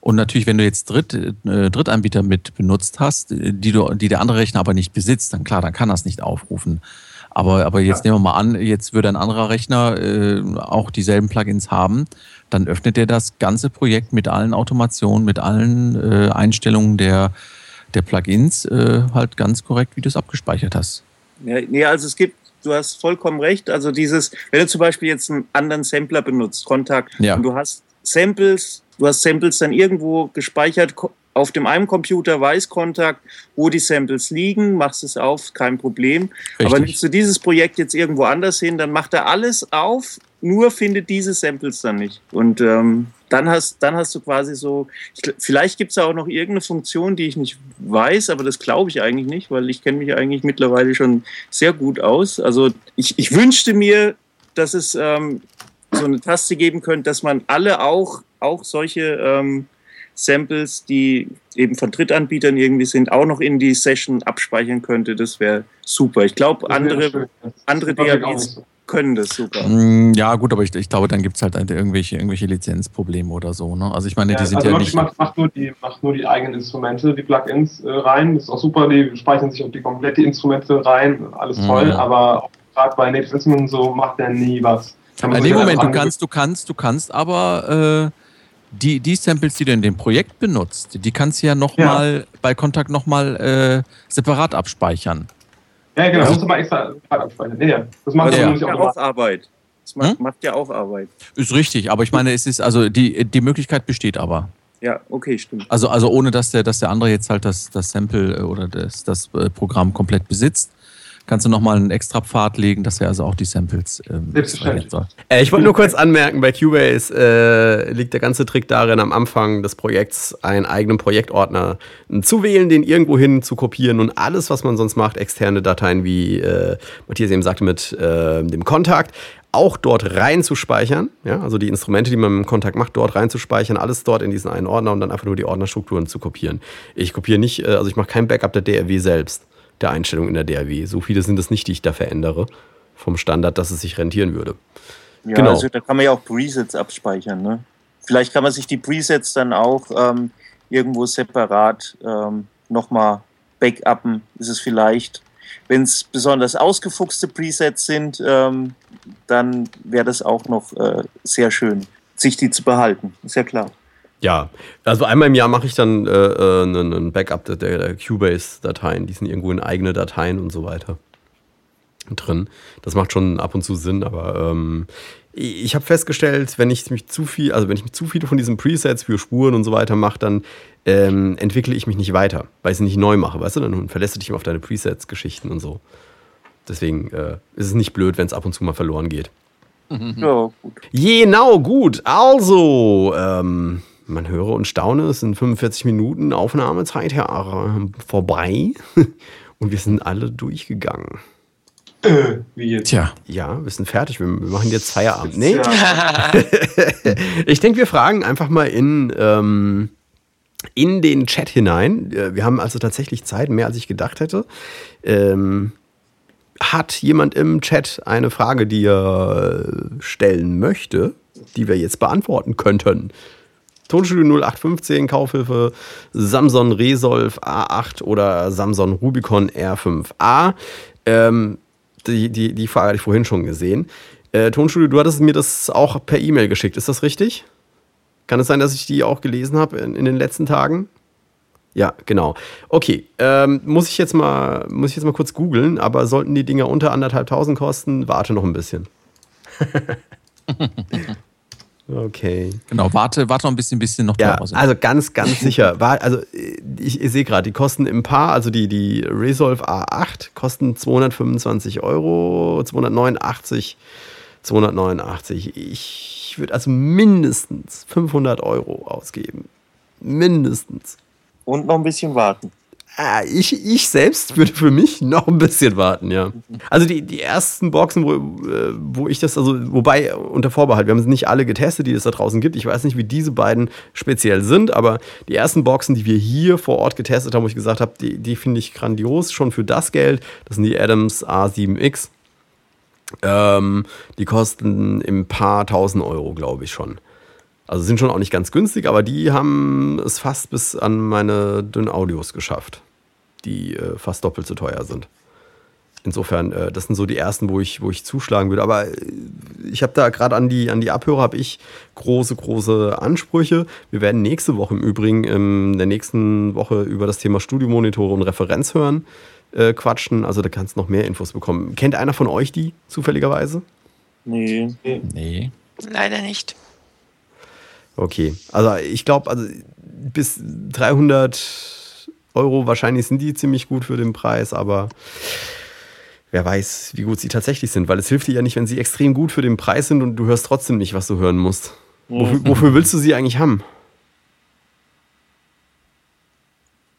Und natürlich, wenn du jetzt Dritt, äh, Drittanbieter mit benutzt hast, die, du, die der andere Rechner aber nicht besitzt, dann klar, dann kann das nicht aufrufen. Aber, aber jetzt nehmen wir mal an, jetzt würde ein anderer Rechner äh, auch dieselben Plugins haben, dann öffnet er das ganze Projekt mit allen Automationen, mit allen äh, Einstellungen der, der Plugins äh, halt ganz korrekt, wie du es abgespeichert hast. Ja, nee, also es gibt, du hast vollkommen recht. Also dieses, wenn du zum Beispiel jetzt einen anderen Sampler benutzt, Kontakt, ja. und du hast Samples, du hast Samples dann irgendwo gespeichert, auf dem einen Computer weiß Kontakt, wo die Samples liegen, machst es auf, kein Problem. Richtig. Aber nimmst du dieses Projekt jetzt irgendwo anders hin, dann macht er alles auf, nur findet diese Samples dann nicht. Und ähm, dann hast, dann hast du quasi so, ich, vielleicht gibt es auch noch irgendeine Funktion, die ich nicht weiß, aber das glaube ich eigentlich nicht, weil ich kenne mich eigentlich mittlerweile schon sehr gut aus. Also ich, ich wünschte mir, dass es ähm, so eine Taste geben könnte, dass man alle auch, auch solche ähm, Samples, die eben von Drittanbietern irgendwie sind, auch noch in die Session abspeichern könnte, das wäre super. Ich glaube, andere, andere DAWs können das super. Mm, ja, gut, aber ich, ich glaube, dann gibt es halt irgendwelche, irgendwelche Lizenzprobleme oder so. Ne? Also ich meine, die sind also ja nicht... Macht, macht, nur die, macht nur die eigenen Instrumente, die Plugins äh, rein. Das ist auch super, die speichern sich auch die komplette Instrumente rein. Alles mhm. toll, aber gerade bei Native Instruments so macht der nie was. In dem Moment, du kannst, du kannst, du kannst aber... Äh, die, die Samples, die du in dem Projekt benutzt, die kannst du ja nochmal ja. bei Kontakt nochmal äh, separat abspeichern. Ja, genau, das musst du mal extra abspeichern. Ja, das macht ja. ja auch Arbeit. Das macht, hm? macht ja auch Arbeit. Ist richtig, aber ich meine, es ist, also die, die Möglichkeit besteht aber. Ja, okay, stimmt. Also, also ohne dass der, dass der andere jetzt halt das, das Sample äh, oder das, das äh, Programm komplett besitzt, kannst du nochmal einen extra Pfad legen, dass er also auch die Samples ähm, soll. Äh, ich wollte nur kurz anmerken, bei Cubase äh, liegt der ganze Trick darin, am Anfang des Projekts einen eigenen Projektordner zu wählen, den irgendwo hin zu kopieren und alles, was man sonst macht, externe Dateien, wie äh, Matthias eben sagte, mit äh, dem Kontakt, auch dort reinzuspeichern, ja, also die Instrumente, die man im Kontakt macht, dort reinzuspeichern, alles dort in diesen einen Ordner und dann einfach nur die Ordnerstrukturen zu kopieren. Ich kopiere nicht, äh, also ich mache kein Backup der DRW selbst, der Einstellung in der DRW. So viele sind es nicht, die ich da verändere vom Standard, dass es sich rentieren würde. Ja, genau. also da kann man ja auch Presets abspeichern. Ne? Vielleicht kann man sich die Presets dann auch ähm, irgendwo separat ähm, nochmal backuppen. Ist es vielleicht wenn es besonders ausgefuchste Presets sind, ähm, dann wäre das auch noch äh, sehr schön, sich die zu behalten. Ist ja klar. Ja, also einmal im Jahr mache ich dann äh, äh, einen Backup der, der Cubase-Dateien. Die sind irgendwo in eigene Dateien und so weiter drin. Das macht schon ab und zu Sinn, aber ähm, ich habe festgestellt, wenn ich mich zu viel, also wenn ich mich zu viele von diesen Presets für Spuren und so weiter mache, dann ähm, entwickle ich mich nicht weiter, weil ich sie nicht neu mache, weißt du? Dann verlässt du dich immer auf deine Presets-Geschichten und so. Deswegen äh, ist es nicht blöd, wenn es ab und zu mal verloren geht. Ja, gut. Genau, gut. Also, ähm, man höre und staune, es sind 45 Minuten Aufnahmezeit ja, vorbei und wir sind alle durchgegangen. Äh, wie jetzt? Tja. Ja, wir sind fertig. Wir, machen jetzt Feierabend. Nee. Ja. ich denke, wir fragen einfach mal in, ähm, in den Chat hinein. Äh, wir haben also tatsächlich Zeit, mehr als ich gedacht hätte. Ähm, hat jemand im Chat eine Frage, die er stellen möchte, die wir jetzt beantworten könnten? Tonstudio 0815, Kaufhilfe, Samsung Resolve A8 oder Samsung Rubicon R5A. Ähm, die, die, die Frage hatte ich vorhin schon gesehen. Äh, Tonstudio, du hattest mir das auch per E-Mail geschickt, ist das richtig? Kann es sein, dass ich die auch gelesen habe in, in den letzten Tagen? Ja, genau. Okay, ähm, muss ich jetzt mal, muss ich jetzt mal kurz googeln, aber sollten die Dinger unter anderthalbtausend kosten, warte noch ein bisschen. okay. Genau, warte, warte noch ein bisschen, bis sie noch ja, Also ganz, ganz sicher. War, also ich, ich sehe gerade, die kosten im Paar, also die, die Resolve A8 kosten 225 Euro, 289, 289. Ich würde also mindestens 500 Euro ausgeben. Mindestens. Und noch ein bisschen warten. Ah, ich, ich selbst würde für mich noch ein bisschen warten, ja. Also die, die ersten Boxen, wo, äh, wo ich das, also wobei unter Vorbehalt, wir haben es nicht alle getestet, die es da draußen gibt. Ich weiß nicht, wie diese beiden speziell sind, aber die ersten Boxen, die wir hier vor Ort getestet haben, wo ich gesagt habe, die, die finde ich grandios, schon für das Geld. Das sind die Adams A7X. Ähm, die kosten im paar tausend Euro, glaube ich schon. Also sind schon auch nicht ganz günstig, aber die haben es fast bis an meine dünnen Audios geschafft, die äh, fast doppelt so teuer sind. Insofern, äh, das sind so die ersten, wo ich, wo ich zuschlagen würde. Aber äh, ich habe da gerade an die, an die Abhörer habe ich große, große Ansprüche. Wir werden nächste Woche im Übrigen in der nächsten Woche über das Thema Studiomonitore und Referenz hören äh, quatschen. Also da kannst du noch mehr Infos bekommen. Kennt einer von euch die zufälligerweise? Nee. Nee. Leider nicht. Okay, also ich glaube, also bis 300 Euro wahrscheinlich sind die ziemlich gut für den Preis, aber wer weiß, wie gut sie tatsächlich sind, weil es hilft dir ja nicht, wenn sie extrem gut für den Preis sind und du hörst trotzdem nicht, was du hören musst. Wofür, wofür willst du sie eigentlich haben?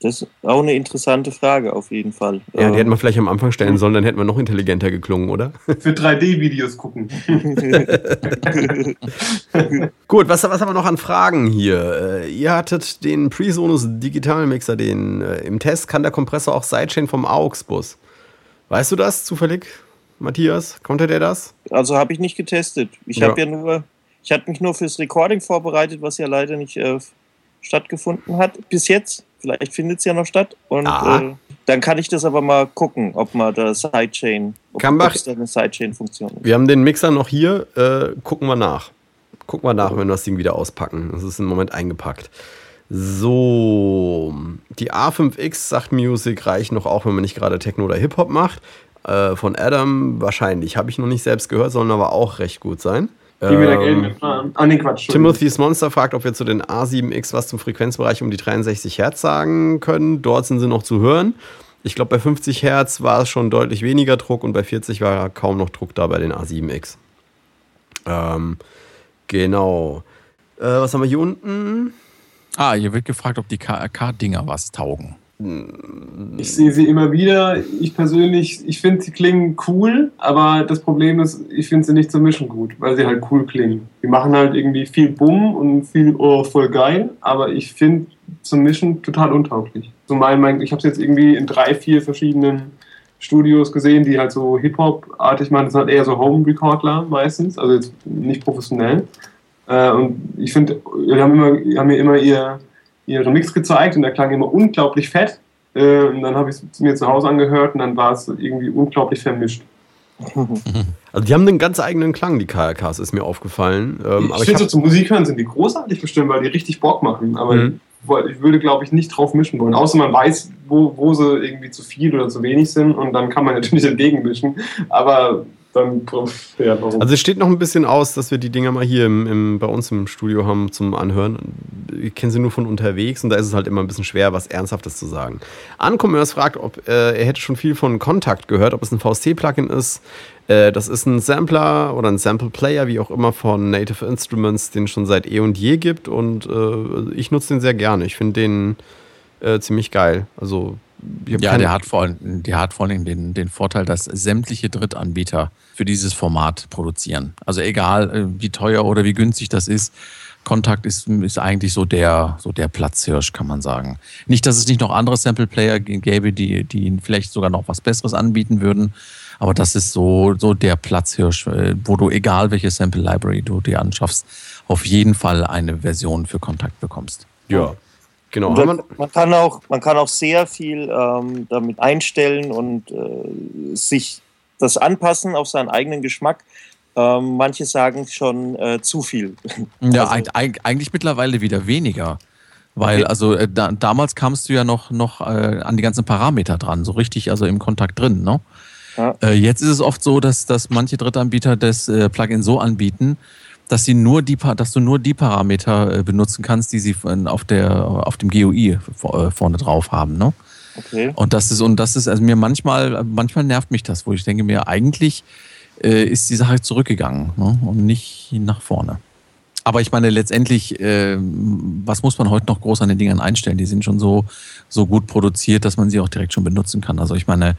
Das ist auch eine interessante Frage auf jeden Fall. Ja, die hätten wir vielleicht am Anfang stellen sollen, dann hätten wir noch intelligenter geklungen, oder? Für 3D-Videos gucken. Gut, was, was haben wir noch an Fragen hier? Äh, ihr hattet den Presonus Digitalmixer, den äh, im Test kann der Kompressor auch Sidechain vom AUX-Bus. Weißt du das zufällig, Matthias? Konnte der das? Also habe ich nicht getestet. Ich ja. habe ja nur, ich hatte mich nur fürs Recording vorbereitet, was ja leider nicht äh, stattgefunden hat bis jetzt. Vielleicht findet es ja noch statt. Und äh, dann kann ich das aber mal gucken, ob man da Sidechain, ob, Kambach, da eine Sidechain-Funktion Wir haben den Mixer noch hier, äh, gucken wir nach. Guck mal nach, wenn wir das Ding wieder auspacken. Das ist im Moment eingepackt. So, die A5X sagt Music reicht noch auch, wenn man nicht gerade Techno oder Hip-Hop macht. Äh, von Adam wahrscheinlich. Habe ich noch nicht selbst gehört, sollen aber auch recht gut sein. Gib mir da Geld mit. Ah, nee, Quatsch. Timothy's Monster fragt, ob wir zu den A7X was zum Frequenzbereich um die 63 Hertz sagen können. Dort sind sie noch zu hören. Ich glaube, bei 50 Hertz war es schon deutlich weniger Druck und bei 40 war kaum noch Druck da bei den A7X. Ähm, genau. Äh, was haben wir hier unten? Ah, hier wird gefragt, ob die KRK-Dinger was taugen. Ich sehe sie immer wieder. Ich persönlich, ich finde, sie klingen cool, aber das Problem ist, ich finde sie nicht zum Mischen gut, weil sie halt cool klingen. Die machen halt irgendwie viel Bumm und viel, oh, voll geil, aber ich finde zum Mischen total untauglich. Zumal mein, ich habe es jetzt irgendwie in drei, vier verschiedenen Studios gesehen, die halt so Hip-Hop-artig machen. Das sind halt eher so Home-Recordler meistens, also jetzt nicht professionell. Äh, und ich finde, wir haben, immer, haben mir immer ihr ihre Mix gezeigt und der klang immer unglaublich fett. Äh, und dann habe ich es mir zu Hause angehört und dann war es irgendwie unglaublich vermischt. Also die haben einen ganz eigenen Klang, die KRKs, ist mir aufgefallen. Ähm, ich, ich finde so zum Musik hören sind die großartig bestimmt, weil die richtig Bock machen. Aber mhm. ich würde, glaube ich, nicht drauf mischen wollen. Außer man weiß, wo, wo sie irgendwie zu viel oder zu wenig sind und dann kann man natürlich entgegenmischen. Aber dann ja, Also es steht noch ein bisschen aus, dass wir die Dinger mal hier im, im, bei uns im Studio haben zum Anhören. Ich kenne sie nur von unterwegs und da ist es halt immer ein bisschen schwer, was Ernsthaftes zu sagen. Uncommerce fragt, ob äh, er hätte schon viel von Kontakt gehört, ob es ein VST-Plugin ist. Äh, das ist ein Sampler oder ein Sample-Player, wie auch immer, von Native Instruments, den es schon seit eh und je gibt und äh, ich nutze den sehr gerne. Ich finde den äh, ziemlich geil. Also ja, der hat, vor, der hat vor allem den, den Vorteil, dass sämtliche Drittanbieter für dieses Format produzieren. Also egal, äh, wie teuer oder wie günstig das ist, Kontakt ist, ist eigentlich so der, so der Platzhirsch, kann man sagen. Nicht, dass es nicht noch andere Sample-Player gäbe, die, die vielleicht sogar noch was Besseres anbieten würden, aber das ist so, so der Platzhirsch, äh, wo du, egal welche Sample-Library du dir anschaffst, auf jeden Fall eine Version für Kontakt bekommst. Ja. Genau. Man, man, kann auch, man kann auch sehr viel ähm, damit einstellen und äh, sich das anpassen auf seinen eigenen Geschmack. Ähm, manche sagen schon äh, zu viel. Ja, also, eigentlich mittlerweile wieder weniger. Weil, also äh, da, damals kamst du ja noch, noch äh, an die ganzen Parameter dran, so richtig, also im Kontakt drin, ne? Ja. Äh, jetzt ist es oft so, dass, dass manche Drittanbieter das äh, Plugin so anbieten, dass sie nur die, dass du nur die Parameter äh, benutzen kannst, die sie auf der, auf dem GUI äh, vorne drauf haben, ne? Okay. Und das ist, und das ist, also mir manchmal, manchmal nervt mich das, wo ich denke mir, eigentlich äh, ist die Sache zurückgegangen ne? und nicht nach vorne. Aber ich meine, letztendlich, äh, was muss man heute noch groß an den Dingern einstellen? Die sind schon so, so gut produziert, dass man sie auch direkt schon benutzen kann. Also ich meine,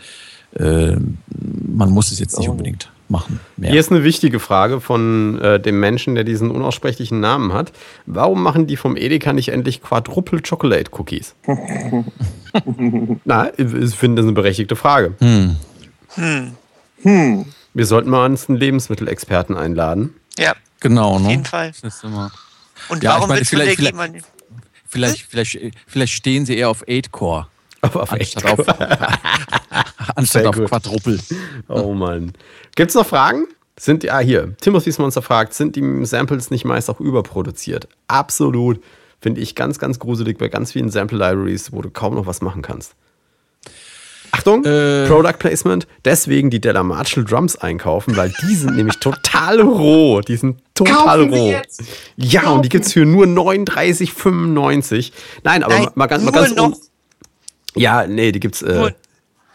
äh, man muss es jetzt nicht unbedingt machen. Mehr. Hier ist eine wichtige Frage von äh, dem Menschen, der diesen unaussprechlichen Namen hat. Warum machen die vom Edeka nicht endlich Quadruple Chocolate Cookies? Na, ich finde das eine berechtigte Frage. Hm. Hm. Hm. Wir sollten mal uns einen Lebensmittelexperten einladen. Ja. Genau, ne? Auf jeden Fall. Und ja, warum willst du vielleicht, vielleicht, vielleicht, hm? vielleicht, vielleicht stehen sie eher auf 8-Core. Auf, auf 8-Core anstatt auf Quadrupel. Oh Mann. Gibt es noch Fragen? Sind die, ah, hier, Timothy's Monster fragt, sind die Samples nicht meist auch überproduziert? Absolut. Finde ich ganz, ganz gruselig bei ganz vielen Sample-Libraries, wo du kaum noch was machen kannst. Achtung, äh, Product Placement. Deswegen die Della Marshall Drums einkaufen, weil die sind nämlich total roh. Die sind total Kaufen roh. Ja, Kaufen. und die gibt es für nur 39,95. Nein, aber Nein, mal, ganz, mal ganz. Noch? Ja, nee, die gibt's. Äh,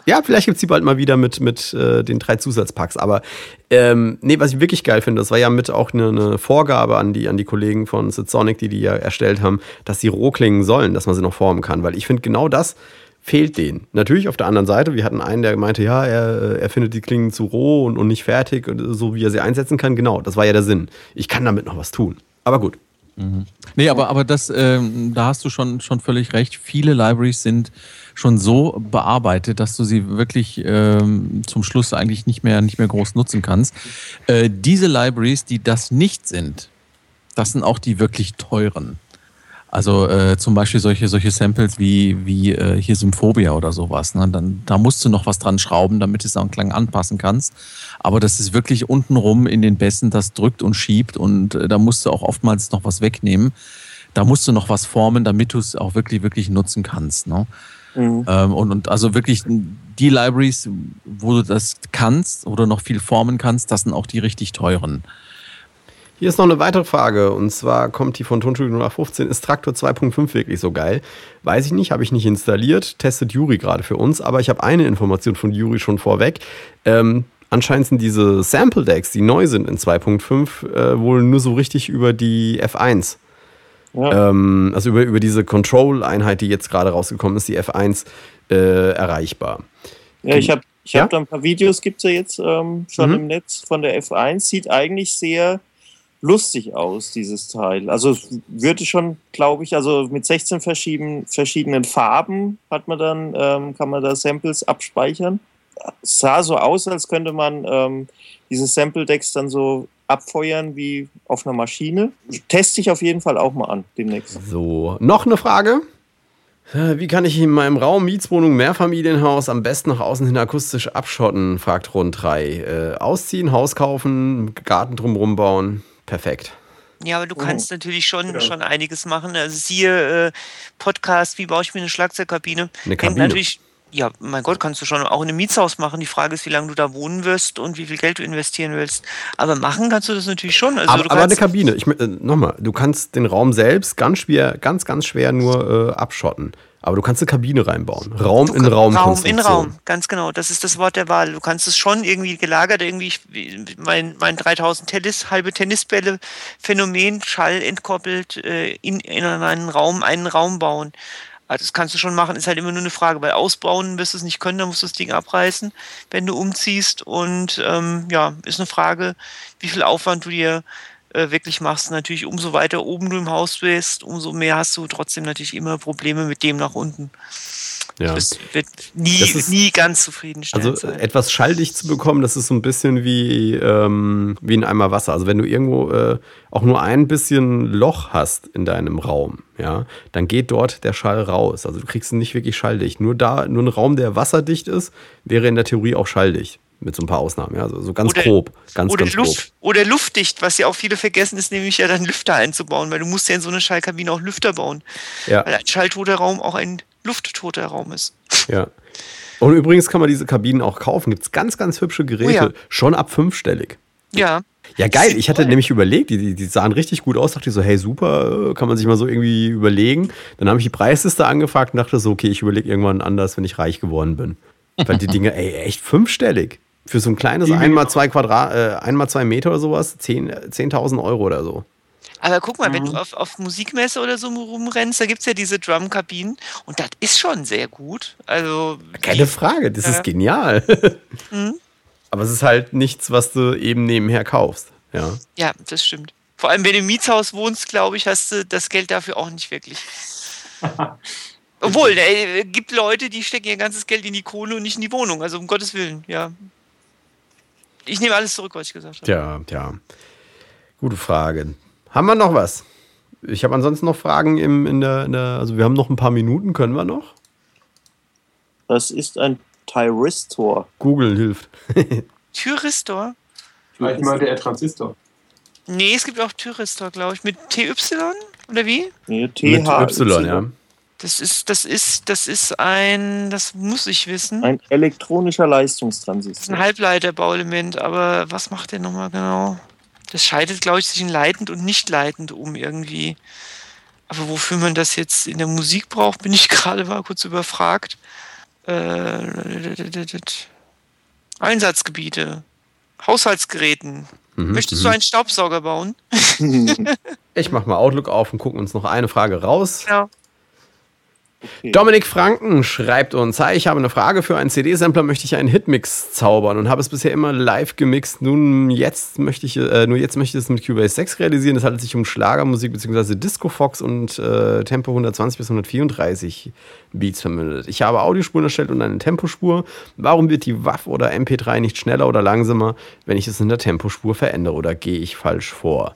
ja, vielleicht gibt's die bald mal wieder mit, mit äh, den drei Zusatzpacks. Aber ähm, nee, was ich wirklich geil finde, das war ja mit auch eine, eine Vorgabe an die, an die Kollegen von Sonic, die die ja erstellt haben, dass sie roh klingen sollen, dass man sie noch formen kann. Weil ich finde, genau das fehlt denen. Natürlich auf der anderen Seite, wir hatten einen, der meinte, ja, er, er findet die Klingen zu roh und, und nicht fertig, und so wie er sie einsetzen kann. Genau, das war ja der Sinn. Ich kann damit noch was tun. Aber gut. Mhm. Nee, aber, aber das, ähm, da hast du schon, schon völlig recht. Viele Libraries sind schon so bearbeitet, dass du sie wirklich ähm, zum Schluss eigentlich nicht mehr, nicht mehr groß nutzen kannst. Äh, diese Libraries, die das nicht sind, das sind auch die wirklich teuren. Also äh, zum Beispiel solche, solche Samples wie, wie äh, hier Symphobia oder sowas. Ne? Dann, da musst du noch was dran schrauben, damit du es auch Klang anpassen kannst. Aber das ist wirklich untenrum in den Bässen, das drückt und schiebt und äh, da musst du auch oftmals noch was wegnehmen. Da musst du noch was formen, damit du es auch wirklich, wirklich nutzen kannst. Ne? Mhm. Ähm, und, und also wirklich die Libraries, wo du das kannst oder noch viel formen kannst, das sind auch die richtig teuren. Hier ist noch eine weitere Frage und zwar kommt die von Tonstudio 0815. Ist Traktor 2.5 wirklich so geil? Weiß ich nicht, habe ich nicht installiert, testet Juri gerade für uns, aber ich habe eine Information von Juri schon vorweg. Ähm, anscheinend sind diese Sample Decks, die neu sind in 2.5, äh, wohl nur so richtig über die F1. Ja. Ähm, also über, über diese Control-Einheit, die jetzt gerade rausgekommen ist, die F1, äh, erreichbar. Ja, ich habe ich ja? hab da ein paar Videos, gibt es ja jetzt ähm, schon mhm. im Netz von der F1. Sieht eigentlich sehr lustig aus, dieses Teil. Also würde schon, glaube ich, also mit 16 verschiedenen, verschiedenen Farben hat man dann, ähm, kann man da Samples abspeichern. Es sah so aus, als könnte man ähm, diese Sample-Decks dann so abfeuern wie auf einer Maschine. Teste ich auf jeden Fall auch mal an demnächst. So, noch eine Frage. Wie kann ich in meinem Raum, Mietswohnung, Mehrfamilienhaus am besten nach außen hin akustisch abschotten? fragt Rund 3. Äh, ausziehen, Haus kaufen, Garten drumherum bauen perfekt. Ja, aber du kannst oh. natürlich schon, ja. schon einiges machen. Also siehe äh, Podcast, wie baue ich mir eine Schlagzeugkabine? Eine Kabine. Hängt natürlich, ja, mein Gott, kannst du schon auch in einem Mietshaus machen. Die Frage ist, wie lange du da wohnen wirst und wie viel Geld du investieren willst. Aber machen kannst du das natürlich schon. Also aber, aber eine Kabine, ich, äh, nochmal, du kannst den Raum selbst ganz schwer, ganz, ganz schwer nur äh, abschotten. Aber du kannst eine Kabine reinbauen. Raum in Raum. Raum in Raum, ganz genau. Das ist das Wort der Wahl. Du kannst es schon irgendwie gelagert, irgendwie mein, mein 3000 Tennis, halbe Tennisbälle Phänomen, Schall entkoppelt, äh, in, in einen Raum, einen Raum bauen. Also das kannst du schon machen, ist halt immer nur eine Frage, weil ausbauen wirst du es nicht können, dann musst du das Ding abreißen, wenn du umziehst. Und ähm, ja, ist eine Frage, wie viel Aufwand du dir äh, wirklich machst. Natürlich, umso weiter oben du im Haus bist, umso mehr hast du trotzdem natürlich immer Probleme mit dem nach unten. Ja. Das wird nie, das nie ganz zufriedenstellend Also sein. etwas schalldicht zu bekommen, das ist so ein bisschen wie, ähm, wie in Eimer Wasser. Also wenn du irgendwo äh, auch nur ein bisschen Loch hast in deinem Raum, ja, dann geht dort der Schall raus. Also du kriegst ihn nicht wirklich schalldicht. Nur da, nur ein Raum, der wasserdicht ist, wäre in der Theorie auch schalldicht. Mit so ein paar Ausnahmen, ja. Also so ganz oder, grob. Ganz, oder, ganz Luft, grob. oder luftdicht, was ja auch viele vergessen, ist nämlich ja dann Lüfter einzubauen, weil du musst ja in so eine Schallkabine auch Lüfter bauen. Ja. Weil ein schalltoter Raum auch ein lufttoter Raum ist. Ja. Und übrigens kann man diese Kabinen auch kaufen. Gibt es ganz, ganz hübsche Geräte, oh ja. schon ab fünfstellig. Ja. Ja, geil. Ich hatte nämlich überlegt, die, die sahen richtig gut aus. Dachte ich so, hey, super, kann man sich mal so irgendwie überlegen. Dann habe ich die Preisliste angefragt und dachte so, okay, ich überlege irgendwann anders, wenn ich reich geworden bin. Weil die Dinge, ey, echt fünfstellig. Für so ein kleines 1x2 Quadrat, äh, 1x2 Meter oder sowas, 10.000 10 Euro oder so. Aber guck mal, mhm. wenn du auf, auf Musikmesse oder so rumrennst, da gibt es ja diese Drumkabinen und das ist schon sehr gut. Also Keine Frage, das äh, ist genial. Mhm. Aber es ist halt nichts, was du eben nebenher kaufst. Ja, ja das stimmt. Vor allem, wenn du im Mietshaus wohnst, glaube ich, hast du das Geld dafür auch nicht wirklich. Obwohl, es gibt Leute, die stecken ihr ganzes Geld in die Kohle und nicht in die Wohnung. Also um Gottes Willen, ja. Ich nehme alles zurück, was ich gesagt habe. Ja, ja. Gute Frage. Haben wir noch was? Ich habe ansonsten noch Fragen im, in, der, in der, also wir haben noch ein paar Minuten, können wir noch? Das ist ein Tyristor. Google hilft. Tyristor? Vielleicht meinte er Transistor. Nee, es gibt auch Tyristor, glaube ich. Mit TY oder wie? Nee, TH. Mit Y, ja. Das ist, das ist, das ist ein, das muss ich wissen. Ein elektronischer Leistungstransistor. Das ist ein Halbleiterbauelement, aber was macht der nochmal genau? Das scheidet, glaube ich, zwischen leitend und nicht leitend um irgendwie. Aber wofür man das jetzt in der Musik braucht, bin ich gerade mal kurz überfragt. Äh, Einsatzgebiete, Haushaltsgeräten. Mhm, Möchtest du mhm. einen Staubsauger bauen? ich mach mal Outlook auf und gucken uns noch eine Frage raus. Ja. Okay. Dominik Franken schreibt uns: Hi, ich habe eine Frage. Für einen CD-Sampler möchte ich einen Hitmix zaubern und habe es bisher immer live gemixt. Nun, jetzt möchte ich, äh, nur jetzt möchte ich es mit Cubase 6 realisieren. Es handelt sich um Schlagermusik bzw. Disco Fox und äh, Tempo 120 bis 134 Beats vermündet. Ich habe Audiospuren erstellt und eine Tempospur. Warum wird die WAV oder MP3 nicht schneller oder langsamer, wenn ich es in der Tempospur verändere oder gehe ich falsch vor?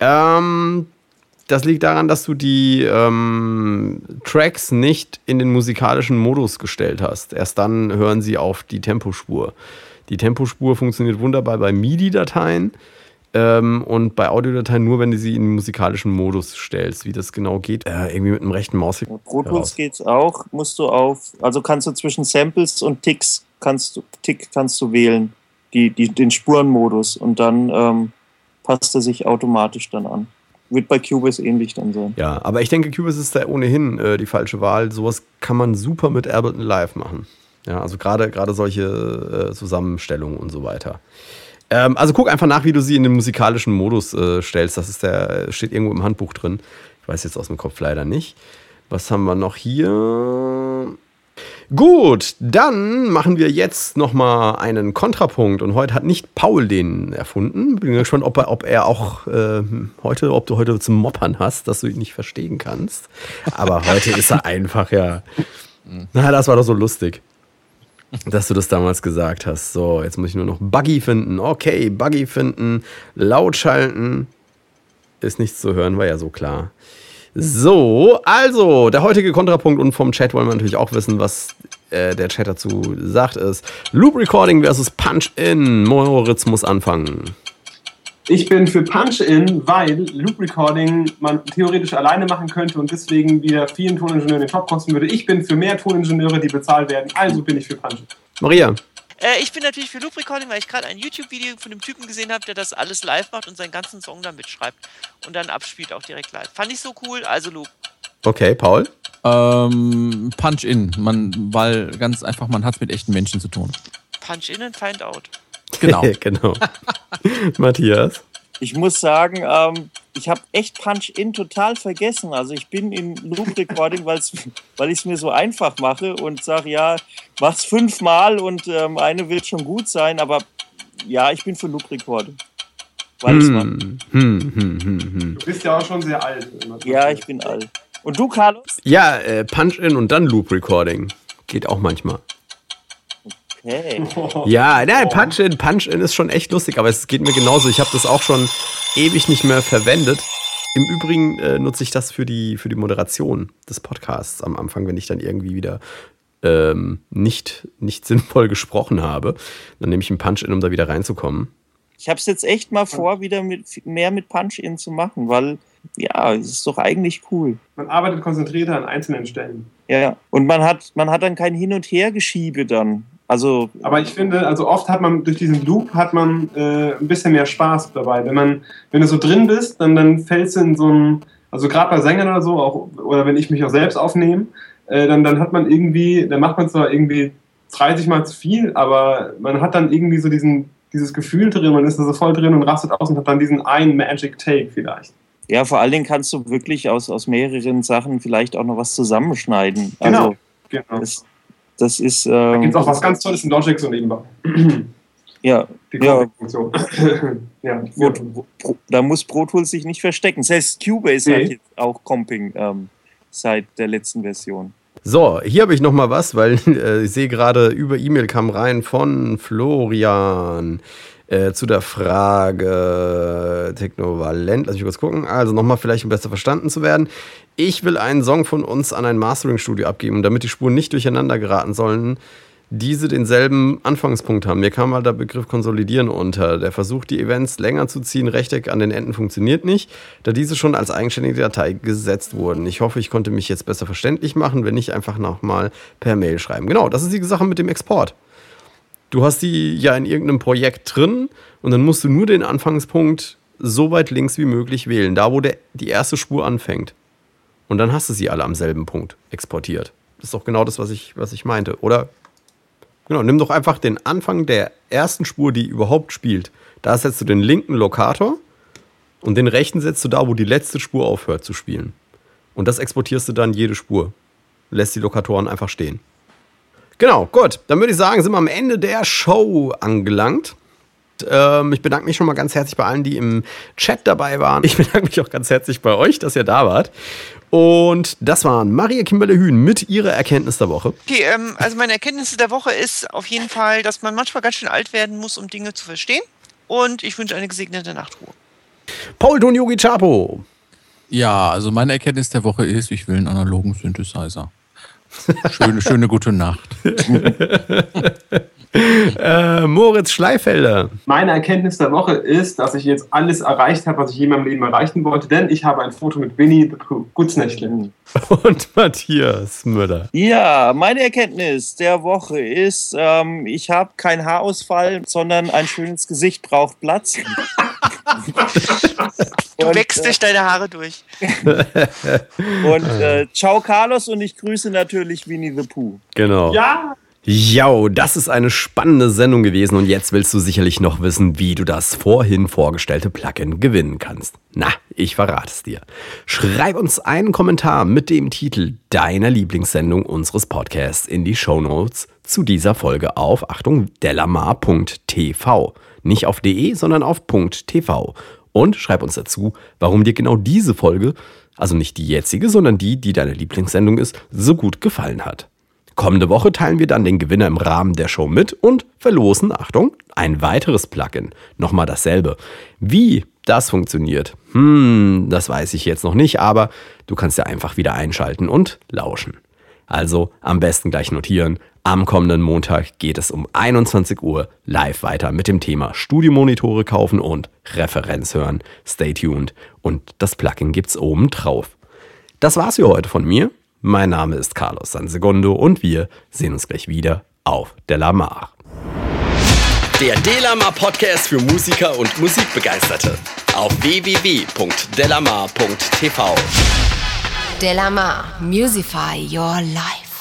Ähm Das liegt daran, dass du die ähm, Tracks nicht in den musikalischen Modus gestellt hast. Erst dann hören sie auf die Tempospur. Die Tempospur funktioniert wunderbar bei MIDI-Dateien ähm, und bei Audiodateien nur, wenn du sie in den musikalischen Modus stellst. Wie das genau geht, äh, irgendwie mit einem rechten Maus. Pro Tools geht's auch. Musst du auf, also kannst du zwischen Samples und Ticks kannst du Tick kannst du wählen, die, die den Spurenmodus und dann ähm, passt er sich automatisch dann an. Wird bei Cubase ähnlich dann sein. Ja, aber ich denke, Cubase ist da ohnehin äh, die falsche Wahl. Sowas kann man super mit Ableton Live machen. Ja, also gerade solche äh, Zusammenstellungen und so weiter. Ähm, also guck einfach nach, wie du sie in den musikalischen Modus äh, stellst. Das ist der, steht irgendwo im Handbuch drin. Ich weiß jetzt aus dem Kopf leider nicht. Was haben wir noch hier? Gut, dann machen wir jetzt nochmal einen Kontrapunkt. Und heute hat nicht Paul den erfunden. Bin gespannt, ob er, ob er auch äh, heute, ob du heute zum Moppern hast, dass du ihn nicht verstehen kannst. Aber heute ist er einfach, ja. Na, das war doch so lustig, dass du das damals gesagt hast. So, jetzt muss ich nur noch Buggy finden. Okay, Buggy finden, laut schalten. Ist nichts zu hören, war ja so klar. So, also, der heutige Kontrapunkt und vom Chat wollen wir natürlich auch wissen, was äh, der Chat dazu sagt, ist Loop Recording versus Punch-In. Moritz muss anfangen. Ich bin für Punch-In, weil Loop Recording man theoretisch alleine machen könnte und deswegen wieder vielen Toningenieuren den Job kosten würde. Ich bin für mehr Toningenieure, die bezahlt werden, also bin ich für Punch-In. Maria. Äh, ich bin natürlich für Loop Recording, weil ich gerade ein YouTube-Video von dem Typen gesehen habe, der das alles live macht und seinen ganzen Song da mitschreibt und dann abspielt auch direkt live. Fand ich so cool, also Loop. Okay, Paul? Ähm, Punch-In, man, weil ganz einfach, man hat es mit echten Menschen zu tun. Punch-In und Find Out. Genau. genau. Matthias? Ich muss sagen, ähm, ich habe echt Punch-In total vergessen. Also ich bin in Loop Recording, weil's, weil ich es mir so einfach mache und sage, ja, mach's fünfmal und ähm, eine wird schon gut sein, aber ja, ich bin für Loop Recording. Weil ich's mache. Hm, hm, hm, hm, hm. Du bist ja auch schon sehr alt. Ja, ich bin alt. Und du, Carlos? Ja, äh, Punch-In und dann Loop Recording. Geht auch manchmal. Hey. Ja, nein, Punch-In, Punch-In ist schon echt lustig, aber es geht mir genauso. Ich habe das auch schon ewig nicht mehr verwendet. Im Übrigen äh, nutze ich das für die, für die Moderation des Podcasts am Anfang, wenn ich dann irgendwie wieder ähm, nicht, nicht sinnvoll gesprochen habe. Dann nehme ich einen Punch-In, um da wieder reinzukommen. Ich habe es jetzt echt mal vor, wieder mit, mehr mit Punch-In zu machen, weil ja, es ist doch eigentlich cool. Man arbeitet konzentrierter an einzelnen Stellen. Ja, und man hat, man hat dann kein Hin- und Hergeschiebe dann. Also, Aber ich finde, also oft hat man durch diesen Loop hat man äh, ein bisschen mehr Spaß dabei. Wenn man, wenn du so drin bist, dann, dann fällst du in so ein, also gerade bei Sängern oder so, auch, oder wenn ich mich auch selbst aufnehme, äh, dann, dann hat man irgendwie, dann macht man zwar irgendwie 30 Mal zu viel, aber man hat dann irgendwie so diesen, dieses Gefühl drin, man ist da so voll drin und rastet aus und hat dann diesen einen Magic Take vielleicht. ja, vor allen Dingen kannst du wirklich aus, aus mehreren Sachen vielleicht auch noch was zusammenschneiden. Genau. Also, genau. das, das ist. Da Ähm, gibt es auch was ganz Tolles in Logic so nebenbei. ja, Ja. Ja. Pro- da muss Pro Tools sich nicht verstecken. Selbst Cubase Nee. hat jetzt auch Comping ähm, seit der letzten Version. So, hier habe ich noch mal was, weil äh, ich sehe gerade über E-Mail kam rein von Florian äh, zu der Frage Technovalent. Lass mich kurz gucken. Also nochmal vielleicht, um besser verstanden zu werden. Ich will einen Song von uns an ein Mastering-Studio abgeben, damit die Spuren nicht durcheinander geraten sollen, diese denselben Anfangspunkt haben. Mir kam mal der Begriff Konsolidieren unter. Der Versuch, die Events länger zu ziehen, Rechteck an den Enden funktioniert nicht, da diese schon als eigenständige Datei gesetzt wurden. Ich hoffe, ich konnte mich jetzt besser verständlich machen, wenn nicht einfach nochmal per Mail schreiben. Genau, das ist die Sache mit dem Export. Du hast die ja in irgendeinem Projekt drin und dann musst du nur den Anfangspunkt so weit links wie möglich wählen, da wo der, die erste Spur anfängt. Und dann hast du sie alle am selben Punkt exportiert. Das ist doch genau das, was ich, was ich meinte, oder? Genau, nimm doch einfach den Anfang der ersten Spur, die überhaupt spielt. Da setzt du den linken Lokator und den rechten setzt du da, wo die letzte Spur aufhört zu spielen. Und das exportierst du dann jede Spur. Lässt die Lokatoren einfach stehen. Genau, gut. Dann würde ich sagen, sind wir am Ende der Show angelangt. Ähm, ich bedanke mich schon mal ganz herzlich bei allen, die im Chat dabei waren. Ich bedanke mich auch ganz herzlich bei euch, dass ihr da wart. Und das waren Maria Kimberle-Hühn mit ihrer Erkenntnis der Woche. Okay, ähm, also meine Erkenntnis der Woche ist auf jeden Fall, dass man manchmal ganz schön alt werden muss, um Dinge zu verstehen. Und ich wünsche eine gesegnete Nachtruhe. Paul Don Yogi Chapo. Ja, also meine Erkenntnis der Woche ist, ich will einen analogen Synthesizer. Schöne, schöne gute Nacht. äh, Moritz Schleifelder. Meine Erkenntnis der Woche ist, dass ich jetzt alles erreicht habe, was ich je in meinem Leben erreichen wollte, denn ich habe ein Foto mit Winnie the Pooh. Gutsnächtle. Und Matthias Müller. Ja, meine Erkenntnis der Woche ist, ähm, ich habe keinen Haarausfall, sondern ein schönes Gesicht braucht Platz. du und, wächst durch deine Haare durch. und äh, ciao Carlos und ich grüße natürlich Winnie the Pooh. Genau. Ja. Ja, das ist eine spannende Sendung gewesen und jetzt willst du sicherlich noch wissen, wie du das vorhin vorgestellte Plugin gewinnen kannst. Na, ich verrate es dir. Schreib uns einen Kommentar mit dem Titel deiner Lieblingssendung unseres Podcasts in die Show Notes zu dieser Folge auf, Achtung, delamar.tv. Nicht auf de, sondern auf .tv. Und schreib uns dazu, warum dir genau diese Folge, also nicht die jetzige, sondern die, die deine Lieblingssendung ist, so gut gefallen hat. Kommende Woche teilen wir dann den Gewinner im Rahmen der Show mit und verlosen, Achtung, ein weiteres Plugin. Nochmal dasselbe. Wie das funktioniert, hm, das weiß ich jetzt noch nicht, aber du kannst ja einfach wieder einschalten und lauschen. Also am besten gleich notieren. Am kommenden Montag geht es um 21 Uhr live weiter mit dem Thema Studiomonitore kaufen und Referenz hören. Stay tuned und das Plugin gibt's oben drauf. Das war's für heute von mir. Mein Name ist Carlos Sansegundo und wir sehen uns gleich wieder auf Delamar. Der Delamar Podcast für Musiker und Musikbegeisterte auf www.delamar.tv. Delamar, Musify Your Life.